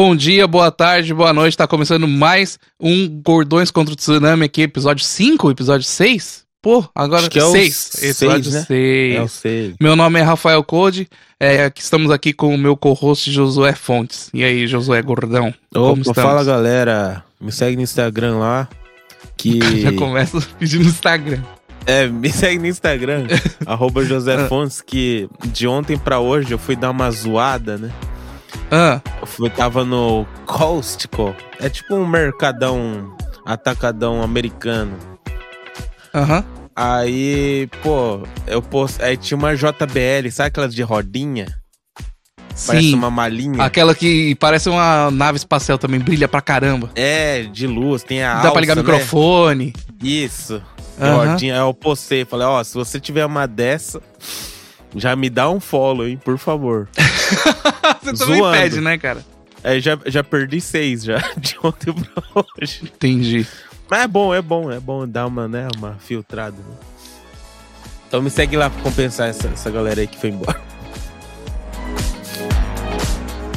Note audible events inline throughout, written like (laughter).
Bom dia, boa tarde, boa noite. Tá começando mais um Gordões contra o Tsunami aqui, episódio 5, episódio 6? Pô, agora Acho que é o 6. seis, Episódio né? 6. É, eu sei. Meu nome é Rafael Code. É, aqui estamos aqui com o meu co-host Josué Fontes. E aí, Josué Gordão? como estamos? fala galera. Me segue no Instagram lá. Que. (laughs) Já começa pedindo no Instagram. É, me segue no Instagram, (laughs) arroba José Ah. Fontes, que de ontem pra hoje eu fui dar uma zoada, né? Ah, Eu fui, tava no Costco. É tipo um mercadão, atacadão americano. aham. Aí, pô, eu post... aí tinha uma JBL, sabe aquelas de rodinha? Parece Sim. uma malinha. Aquela que parece uma nave espacial também, brilha pra caramba. É, de luz, tem a Dá pra ligar alça, né? microfone. Isso. Aham. Rodinha, eu postei, falei, ó, se você tiver uma dessa, já me dá um follow, hein, por favor. (laughs) Você também Zoando. pede, né, cara? Aí já, já perdi seis já, (laughs) de ontem pra hoje. Entendi. Mas é bom, é bom, é bom dar uma, né, uma filtrada. Né? Então me segue lá pra compensar essa, essa galera aí que foi embora.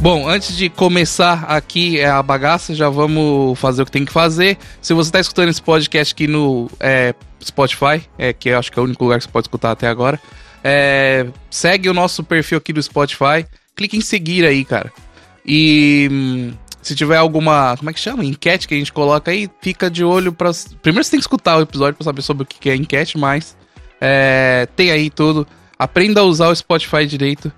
Bom, antes de começar aqui é a bagaça, já vamos fazer o que tem que fazer. Se você está escutando esse podcast aqui no é, Spotify, é, que eu acho que é o único lugar que você pode escutar até agora, é, segue o nosso perfil aqui do Spotify, clique em seguir aí, cara. E hum, se tiver alguma, como é que chama? Enquete que a gente coloca aí, fica de olho para. Primeiro você tem que escutar o episódio para saber sobre o que é enquete, mas é, tem aí tudo. Aprenda a usar o Spotify direito.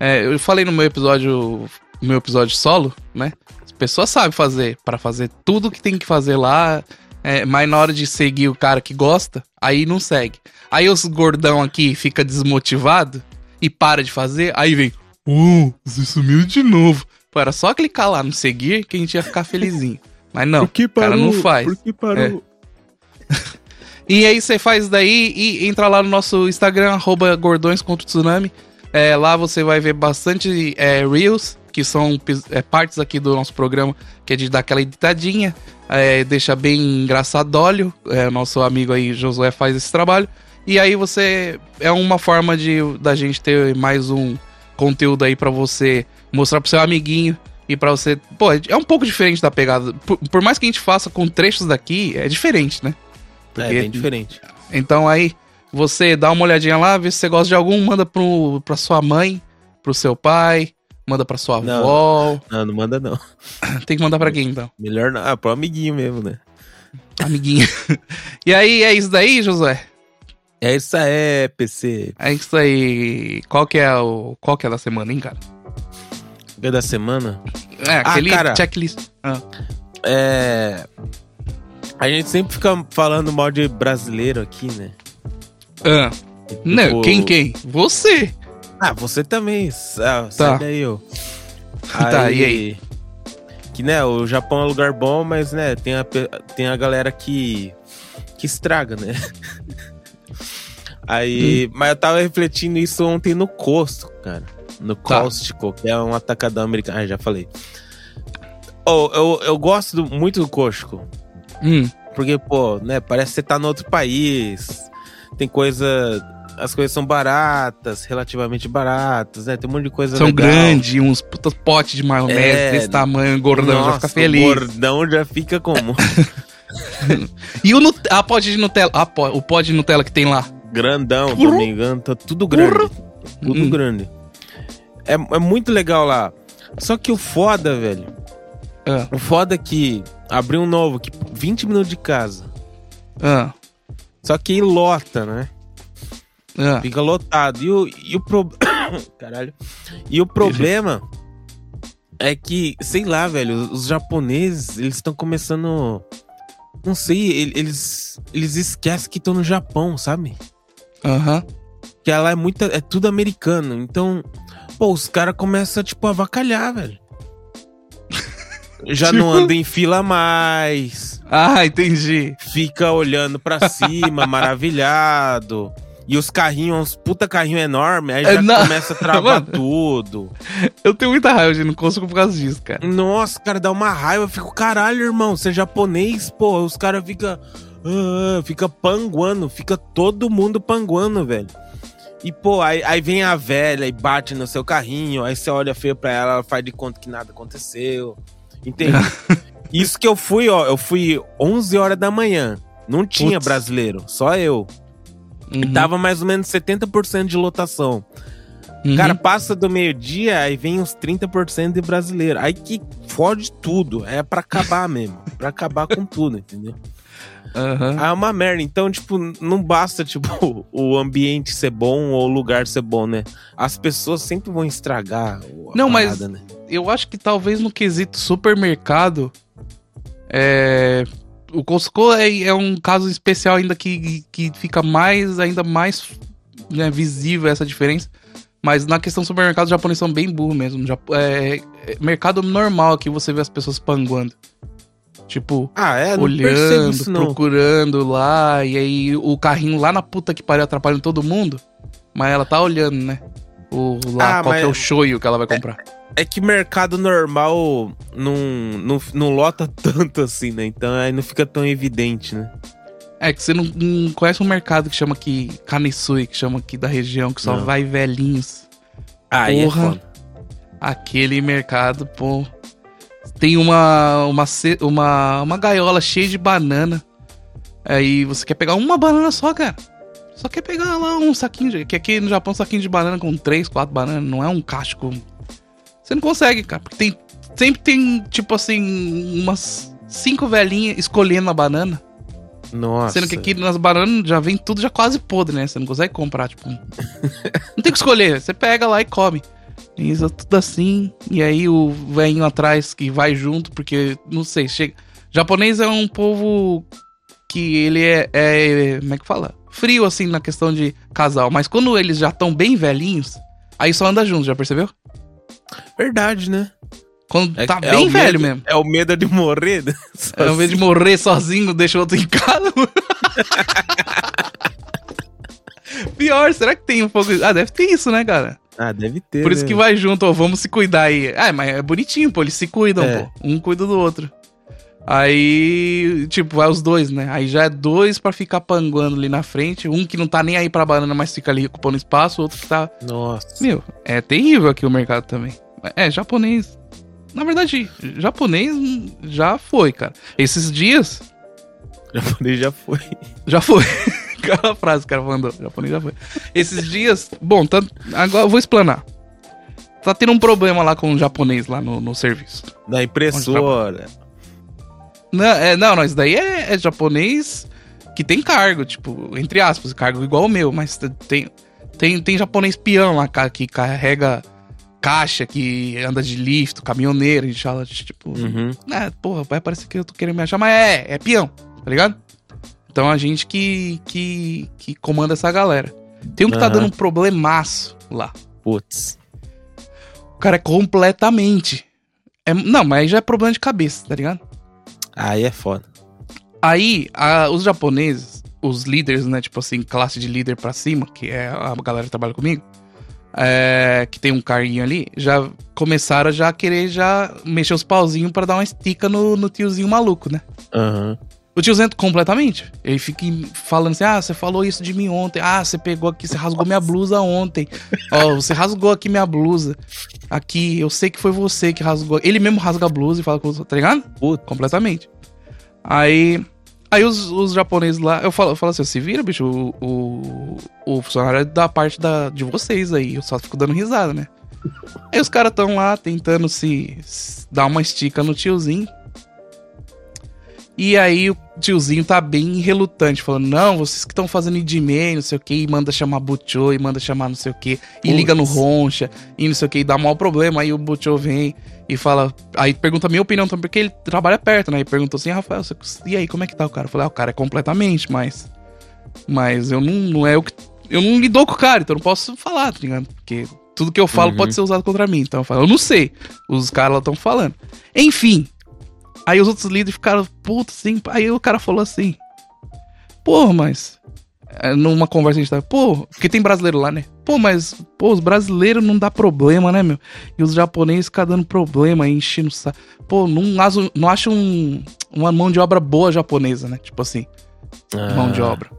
É, eu falei no meu episódio, meu episódio solo, né? As pessoas sabem fazer para fazer tudo que tem que fazer lá, é, mas na hora de seguir o cara que gosta, aí não segue. Aí os gordão aqui fica desmotivado e para de fazer, aí vem, uh, você sumiu de novo. Pô, era só clicar lá no seguir que a gente ia ficar felizinho. (laughs) Mas não, o cara não faz. Por que parou? (laughs) E aí você faz daí e entra lá no nosso Instagram, arroba Gordões contra o Tsunami. É, lá você vai ver bastante é, Reels, que são é, partes aqui do nosso programa, que é de dar aquela editadinha, é, deixa bem engraçadólio. É, nosso amigo aí, Josué, faz esse trabalho. E aí você. É uma forma de da gente ter mais um conteúdo aí pra você mostrar pro seu amiguinho. E pra você. Pô, é um pouco diferente da pegada. Por, por mais que a gente faça com trechos daqui, é diferente, né? É, Porque- bem diferente. então aí, você dá uma olhadinha lá, vê se você gosta de algum, manda pro, pra sua mãe, pro seu pai, manda pra sua Não. avó. Não, não manda não. (laughs) Tem que mandar pra quem então? Melhor não. Ah, pro amiguinho mesmo, né? Amiguinho. (laughs) e aí, é isso daí, Josué? É isso aí, PC. É isso aí. Qual que é o. Qual que é da semana, hein, cara? Dia da semana. É, aquele cara. checklist. Ah. É. A gente sempre fica falando mal de brasileiro aqui, né? Ah. Não, Tipo, quem, quem? Você. Ah, você também. Ah, sai Tá. daí, ô. (laughs) Tá, e aí? Que, né, o Japão é um lugar bom, mas, né, tem a, tem a galera que. que estraga, né? (laughs) Aí. Mas eu tava refletindo isso ontem no Costco, cara. No Tá. Que é um atacadão americano. Ah, já falei. Oh, eu, eu gosto do- muito do Costco. Hum. Porque, pô, né, parece que você tá no outro país. Tem coisa. As coisas são baratas, relativamente baratas, né? Tem um monte de coisa São legal. grandes, uns putas potes de maionese É, desse tamanho, gordão, já Nossa, fica feliz. O gordão já fica como? (laughs) E o Nut- a pote de Nutella, po- o pote de Nutella que tem lá. Grandão, me engano. Tá tudo grande. Tudo Hum. grande. É, é muito legal lá. Só que o foda, velho. Ah, O foda é que abriu um novo, que 20 minutos de casa. ah, Só que aí lota, né? ah. Fica lotado. E o, e o pro... (coughs) Caralho. E o problema é que, sei lá, velho, os japoneses, eles estão começando. Não sei, ele- eles, eles esquecem que estão no Japão, sabe? Aham. Que lá é muito. É tudo americano. Então, pô, os caras começam, tipo, a avacalhar, velho. Já não Tipo? anda em fila mais. Ah, entendi. Fica olhando pra cima, (laughs) maravilhado. E os carrinhos, uns puta carrinho enorme, aí É, já não. começa a travar (laughs) Mano. tudo. Eu tenho muita raiva de não consigo por causa disso, cara. Nossa, cara, dá uma raiva. Eu fico, caralho, irmão, você é japonês, pô. Os caras ficam. Fica panguando, fica todo mundo panguando, velho. E, pô, aí, aí vem a velha e bate no seu carrinho, aí você olha feio pra ela, ela faz de conta que nada aconteceu. Entende? (laughs) Isso que eu fui, ó, eu fui 11 horas da manhã. Não tinha Putz. brasileiro, só eu. E Uhum, tava mais ou menos 70% de lotação. uhum. Cara, passa do meio-dia, aí vem uns 30% de brasileiro. Aí que fode tudo. É pra acabar mesmo. Pra acabar com tudo, entendeu? Ah, é uma merda. Então, tipo, não basta, tipo, (laughs) o ambiente ser bom ou o lugar ser bom, né? As pessoas sempre vão estragar a Não, mas- parada, né? eu acho que talvez no quesito supermercado, é, o Costco é, é um caso especial ainda que, que fica mais, ainda mais né, visível essa diferença. Mas na questão do supermercado, os japoneses são bem burros mesmo. É, é mercado normal que você vê as pessoas panguando. Tipo, Ah, é? Olhando, isso, procurando lá, e aí o carrinho lá na puta que pariu atrapalhando todo mundo. Mas ela tá olhando, né? O, lá, Ah, qual que é o shoyu que ela vai comprar. É que mercado normal não, não, não lota (laughs) tanto assim, né? Então aí não fica tão evidente, né? É que você não, não conhece um mercado que chama aqui Kanesui, que chama aqui da região, que só Não. vai velhinhos. Aí Porra. é foda. Aquele mercado, pô. Tem uma, uma, uma, uma gaiola cheia de banana. Aí você quer pegar uma banana só, cara. Só quer pegar lá um saquinho de. Que aqui no Japão, um saquinho de banana com três, quatro bananas, não é um cacho. Você não consegue, cara. Porque tem. Sempre tem, tipo assim, umas cinco velhinhas escolhendo a banana. Nossa. Sendo que aqui nas bananas já vem tudo já quase podre, né? Você não consegue comprar, tipo. (laughs) não tem que escolher, você pega lá e come. Isso é tudo assim. E aí o velhinho atrás que vai junto, porque, não sei, chega. Japonês é um povo que ele é, é. Como é que fala? Frio, assim, na questão de casal. Mas quando eles já estão bem velhinhos, aí só anda junto, já percebeu? Verdade, né? Quando É- tá é bem o velho medo- mesmo. É o medo de morrer. né? (laughs) Ao invés de morrer sozinho, deixa o outro em casa. (laughs) Pior, será que tem um pouco. Ah, deve ter isso, né, cara? Ah, deve ter. Por isso né? que vai junto, ó, vamos se cuidar aí. Ah, mas é bonitinho, pô, eles se cuidam, É. pô. Um cuida do outro. Aí, tipo, vai os dois, né? Aí já é dois pra ficar panguando ali na frente. Um que não tá nem aí pra banana, mas fica ali ocupando espaço. O outro que tá. Nossa. Meu, é terrível aqui o mercado também. É, japonês. Na verdade, japonês já foi, cara. Esses dias, japonês já foi. já foi. (laughs) (laughs) Aquela frase que o cara mandou. Japonês já foi. Esses dias. Bom, tá, agora eu vou explanar. Tá tendo um problema lá com o japonês lá no, no serviço. Da impressora. Não, é, não, não, isso daí é, é japonês que tem cargo, tipo, entre aspas, cargo igual o meu, mas tem, tem, tem japonês peão lá que carrega caixa, que anda de lift, caminhoneiro, fala, tipo, Uhum. É, porra, vai parecer que eu tô querendo me achar, mas é, é peão, tá ligado? Então a gente que, que, que comanda essa galera. Tem um que tá Aham. dando um problemaço lá. Putz. O cara é completamente. É, não, mas aí já é problema de cabeça, tá ligado? Aí é foda. Aí, a- os japoneses, os líderes, né? Tipo assim, classe de líder pra cima, que é a galera que trabalha comigo, é, que tem um carguinho ali, já começaram a já querer já mexer os pauzinhos pra dar uma estica no, no tiozinho maluco, né? Aham. O tiozinho é completamente. Ele fica falando assim: ah, você falou isso de mim ontem. Ah, você pegou aqui, você rasgou minha blusa ontem. Ó, você rasgou aqui minha blusa. Aqui, eu sei que foi você que rasgou. Ele mesmo rasga a blusa e fala com os outros, tá ligado? Putz. Completamente. Aí. Aí os, os japoneses lá, eu falo, eu falo assim, se vira, bicho, o, o, o funcionário é da parte da, de vocês aí, eu só fico dando risada, né? Aí os caras tão lá tentando se, se dar uma estica no tiozinho. E aí o tiozinho tá bem relutante, falando, não, vocês que estão fazendo Idimei, não sei o que, e manda chamar Butchou, e manda chamar não sei o que, e liga no Roncha, e não sei o que, e dá maior problema, aí o Butchou vem e fala, aí pergunta a minha opinião também, porque ele trabalha perto, né, e perguntou assim, Rafael, você- e aí, como é que tá o cara? Eu falei, ah, o cara é completamente, mas, mas eu não, não é o que, eu não lidou com o cara, então eu não posso falar, tá ligado? Porque tudo que eu falo Uhum. pode ser usado contra mim, então eu falo, eu não sei, os caras lá estão falando. Enfim, Aí os outros líderes ficaram, puta, assim. Aí o cara falou assim: Pô, mas. é, Numa conversa a gente tava, pô, porque tem brasileiro lá, né? Pô, mas, pô, os brasileiros não dá problema, né, meu? E os japoneses ficam dando problema aí, enchendo o saco. Pô, não, acho- não acho um, uma mão de obra boa japonesa, né? Tipo assim, mão de Ah. obra.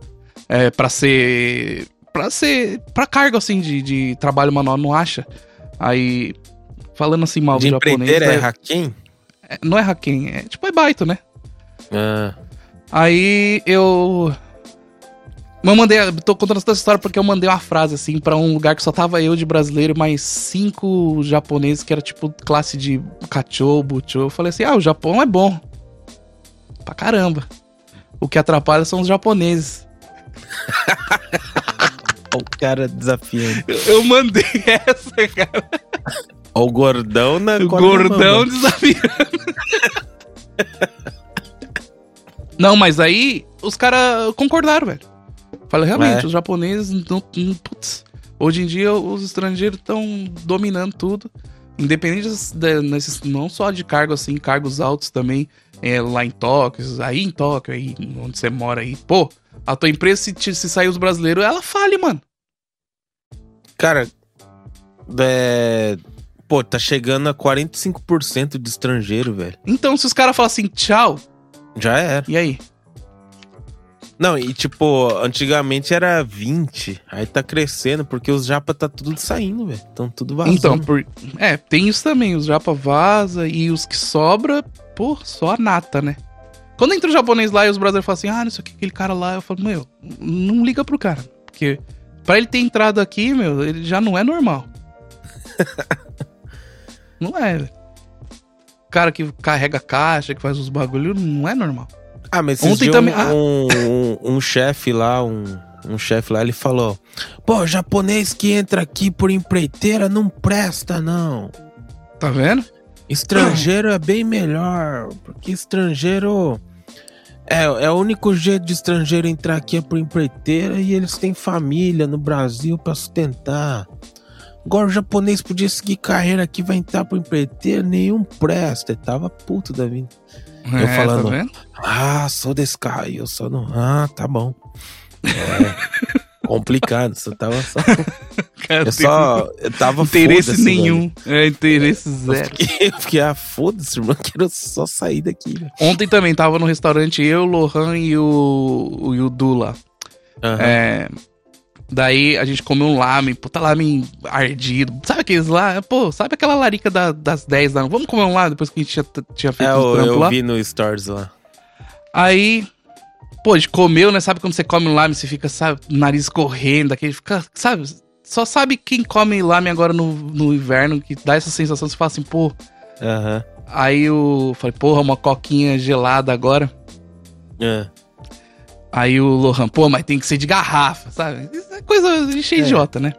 É, pra ser. pra ser. pra cargo assim de, de trabalho manual, não acha? Aí. Falando assim mal De do japonês. é né, Haken? É- não é Haken, é tipo é baito, né? Ah, Aí eu. Eu mandei. Tô contando essa história porque eu mandei uma frase assim pra um lugar que só tava eu de brasileiro, mais cinco japoneses que era tipo classe de cachorro, buchô. Eu falei assim: ah, o Japão é bom. Pra caramba. O que atrapalha são os japoneses. (laughs) o cara desafiando. Eu, eu mandei (laughs) essa, cara. Ó, o gordão na O gordão mama. desafiando. (laughs) Não, mas aí os caras concordaram, velho. Falei, realmente, É. os japoneses, não, não- putz, hoje em dia os estrangeiros estão dominando tudo. Independente da- nesses, não só de cargo assim, cargos altos também, é, lá em Tóquio, aí em Tóquio, aí onde você mora aí. Pô, a tua empresa, se, te- se sair os brasileiros, ela fale, mano. Cara, é... Pô, tá chegando a 45% de estrangeiro, velho. Então, se os caras falam assim, tchau, Já era. e aí? Não, e tipo, antigamente era 20. Aí tá crescendo, porque os japa tá tudo saindo, velho. Tão tudo vazando. Então, por... é, tem isso também. Os japa vaza e os que sobra, pô, só a nata, né? Quando entra o japonês lá e os brasileiros falam assim, ah, não sei o que, aquele cara lá, eu falo, meu, não liga pro cara. Porque pra ele ter entrado aqui, meu, ele já não é normal. (laughs) não é. O cara que carrega caixa, que faz os bagulho, não é normal. Ah, mas Ontem Ontem também- um, um, um chefe lá, um, um chefe lá, ele falou: Pô, japonês que entra aqui por empreiteira não presta, não. Tá vendo? Estrangeiro é bem melhor, porque estrangeiro. É, é o único jeito de estrangeiro entrar aqui é por empreiteira e eles têm família no Brasil pra sustentar. Agora o japonês podia seguir carreira aqui, vai entrar por empreiteira, nenhum presta. Ele tava puto da vida. Eu É, falando. Tá? Ah, sou desse cara aí, eu só não. Ah, tá bom. É. (laughs) complicado, só tava só. (laughs) Cara, Eu só. Eu tava interesse nenhum. É, interesse velho. Eu zero. fiquei, eu fiquei, ah, foda-se, irmão, quero só sair daqui, velho. Ontem também tava no restaurante eu, o Lohan e o, o Yudu lá. Aham. É, daí a gente comeu um lamen, puta lamen ardido. Sabe aqueles lá? Pô, sabe aquela larica da- das 10 lá? Vamos comer um lá depois que a gente tinha, tinha feito É, os eu, trampos eu lá? vi no Stories lá. Aí, pô, a gente comeu, né? Sabe quando você come um lamen, você fica, sabe, nariz correndo, aquele fica, sabe? Só sabe quem come lamen agora no, no inverno, que dá essa sensação, você fala assim, pô. Aham. Aí eu falei, porra, uma coquinha gelada agora. É. Aí o Lohan, pô, mas tem que ser de garrafa, sabe? Isso é coisa de cheio É. idiota, né?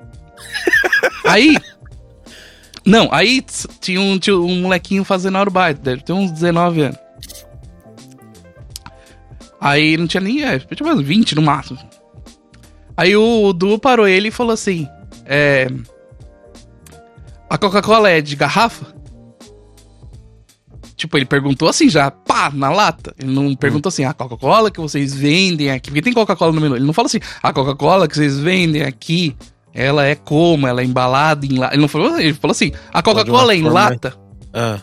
aí. Não, aí tinha um, tinha um molequinho fazendo aerobaito, deve ter uns 19 anos. Aí não tinha nem. É, tinha mais 20 no máximo. Aí o Du parou ele e falou assim: É. A Coca-Cola é de garrafa? Tipo, ele perguntou assim já, pá, na lata. Ele não perguntou assim, a Coca-Cola que vocês vendem aqui. Porque tem Coca-Cola no menu. Ele não fala assim, a Coca-Cola que vocês vendem aqui, ela é como? Ela é embalada em lata. Ele não falou, ele falou assim, a Coca-Cola é em forma- lata. Ah.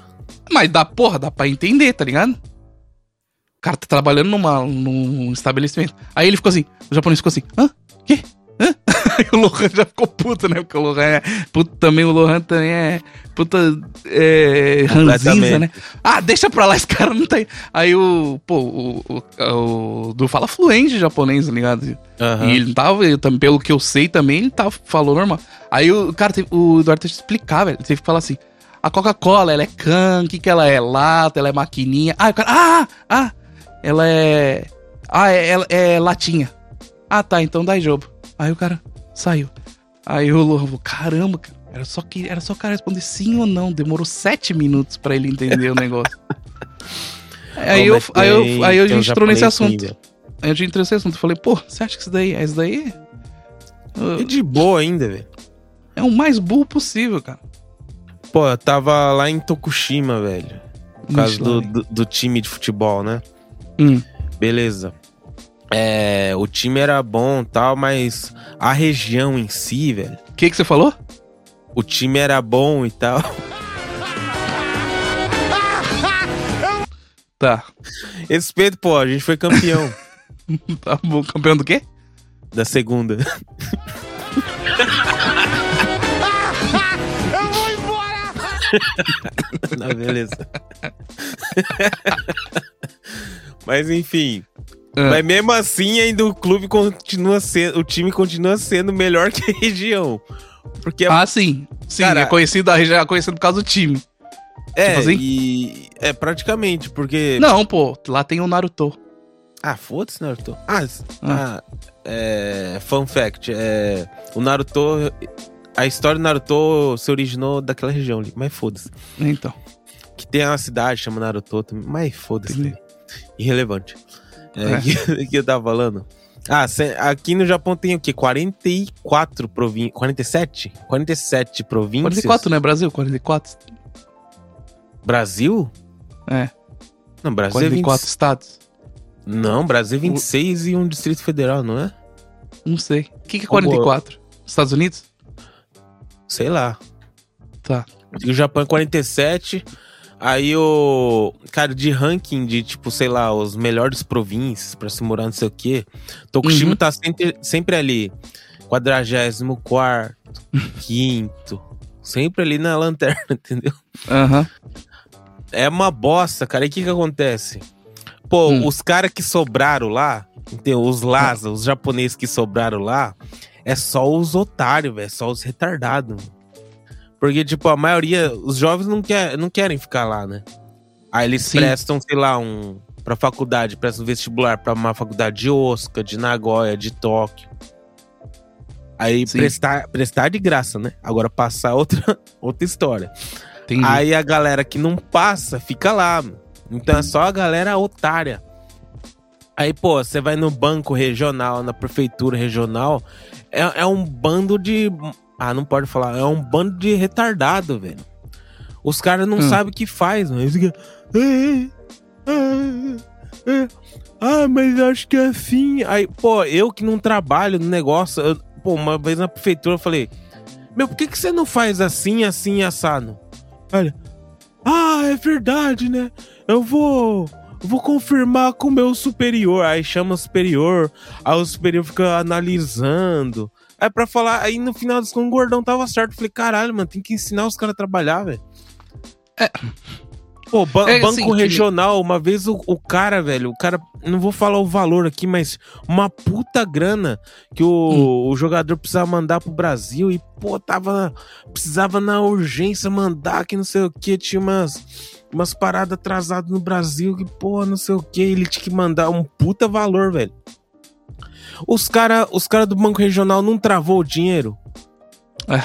Mas dá, porra, dá pra entender, tá ligado? O cara tá trabalhando numa, num estabelecimento. Aí ele ficou assim, o japonês ficou assim, hã? Quê? Hã? (laughs) Aí o Lohan já ficou puto, né? Porque o Lohan é. Puto, também o Lohan também é. Puta. É. Ranzinza, né? Ah, deixa pra lá, esse cara não tá aí. Aí o. Pô, o. O, o Du fala fluente japonês, tá ligado? Aham. E ele tava, eu pelo que eu sei também, ele tava, falou normal. Aí o cara, teve, o Eduardo teve que explicar, velho. Teve que falar assim: a Coca-Cola, ela é can, o que, que ela é? Lata, ela é maquininha. Ah, o cara, ah, ah, ela é. Ah, é, ela é latinha. Ah, tá, então dá jogo. Aí o cara saiu. Aí o falou: caramba, cara. Era só, que, era só o cara responder sim ou não. Demorou sete minutos pra ele entender o negócio. (laughs) Aí, eu, aí, eu, aí a tem um gente entrou nesse assunto. ainda. Aí a gente entrou nesse assunto. Eu falei, pô, você acha que isso daí é isso daí? E de boa ainda, velho. É o mais burro possível, cara. Pô, eu tava lá em Tokushima, velho. Por causa do, do, do time de futebol, né? Hum. Beleza. É, o time era bom e tal, mas a região em si, velho. O que, que você falou? O time era bom e tal. (laughs) Tá. Respeito, pô, a gente foi campeão (laughs) Tá bom. Campeão do quê? da segunda. Eu vou embora! (laughs) Não, beleza. Mas enfim. Ah. Mas mesmo assim, ainda o clube continua sendo. O time continua sendo melhor (laughs) que a região. Porque Ah, sim. Sim, Cara- é conhecido, a região é conhecido por causa do time. é, tipo assim? e. É praticamente, porque. Não, pô, lá tem o Naruto. Ah, foda-se, Naruto. Ah, s- ah, é. Fun fact: é, o Naruto. A história do Naruto se originou daquela região ali, mas foda-se. Então. Que tem uma cidade chama Naruto mas foda-se. Irrelevante. É, É. (laughs) que, que eu tava falando. Ah, aqui no Japão tem o quê? 44 províncias. 47? 47 províncias. 44, né? Brasil? 44? Brasil? É. Não, Brasil é 44 20... estados? Não, Brasil é 26 e um Distrito Federal, não é? Não sei. O que, que é Ô, boa. 44? Estados Unidos? Sei lá. Tá. O Japão é 47. Aí o. Cara, de ranking de, tipo, sei lá, os melhores províncias pra se morar, não sei o quê. Tokushima Uhum. tá sempre, sempre ali. 44, (laughs) quinto. Sempre ali na lanterna, (laughs) entendeu? Aham. É uma bosta, cara. E o que que acontece? Pô, Hum. os caras que sobraram lá, entendeu? Os Lhasa, os japoneses que sobraram lá, é só os otários, velho. É só os retardados. Porque, tipo, a maioria, os jovens não, quer, não querem ficar lá, né? Aí eles Sim. prestam, sei lá, um. Pra faculdade, prestam vestibular pra uma faculdade de Osaka, de Nagoya, de Tóquio. Aí Sim. prestar, prestar de graça, né? Agora passar outra, (laughs) outra história. Entendi. Aí a galera que não passa fica lá. mano. Então é só a galera otária. Aí, pô, você vai no banco regional, na prefeitura regional, é, é um bando de. Ah, não pode falar. É um bando de retardado, velho. Os caras não Hum. sabem o que faz, mano. Eles ficam. "É, é, é. Ah, mas acho que é assim. Aí, pô, eu que não trabalho no negócio, eu- pô, uma vez na prefeitura eu falei: Meu, por que, que você não faz assim, assim, assado? Olha. Ah, é verdade, né? Eu vou. Vou confirmar com o meu superior. Aí chama o superior. Aí o superior fica analisando. Aí pra falar. Aí no final dos contos, o gordão tava certo. Falei, caralho, mano, tem que ensinar os caras a trabalhar, velho. É. Pô, ba- É, banco assim, que- regional, uma vez o, o cara, velho, o cara, não vou falar o valor aqui, mas uma puta grana que o, Hum. o jogador precisava mandar pro Brasil e, pô, tava, precisava na urgência mandar que não sei o que, tinha umas, umas paradas atrasadas no Brasil que, pô, não sei o que, ele tinha que mandar um puta valor, velho. Os cara, os cara do Banco Regional não travou o dinheiro? É,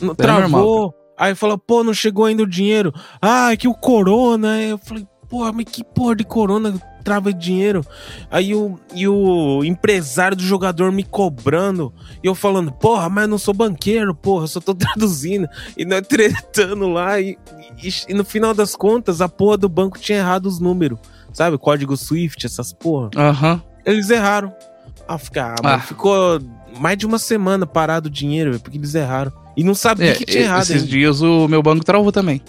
Não é travou. normal. Aí falou, pô, não chegou ainda o dinheiro. Ah, é que o corona. Aí Eu falei, porra, mas que porra de corona trava dinheiro? Aí o, e o empresário do jogador me cobrando. E eu falando, porra, mas eu não sou banqueiro, porra, eu só tô (laughs) traduzindo. E nós tretando lá. E, e- e no final das contas, a porra do banco tinha errado os números. Sabe, código Swift, essas porra. Aham. Eles erraram. Ah, fica, ah, mano, Ah. ficou mais de uma semana parado o dinheiro, velho, porque eles erraram. E não sabia É, que tinha errado. esses dias o meu banco travou também.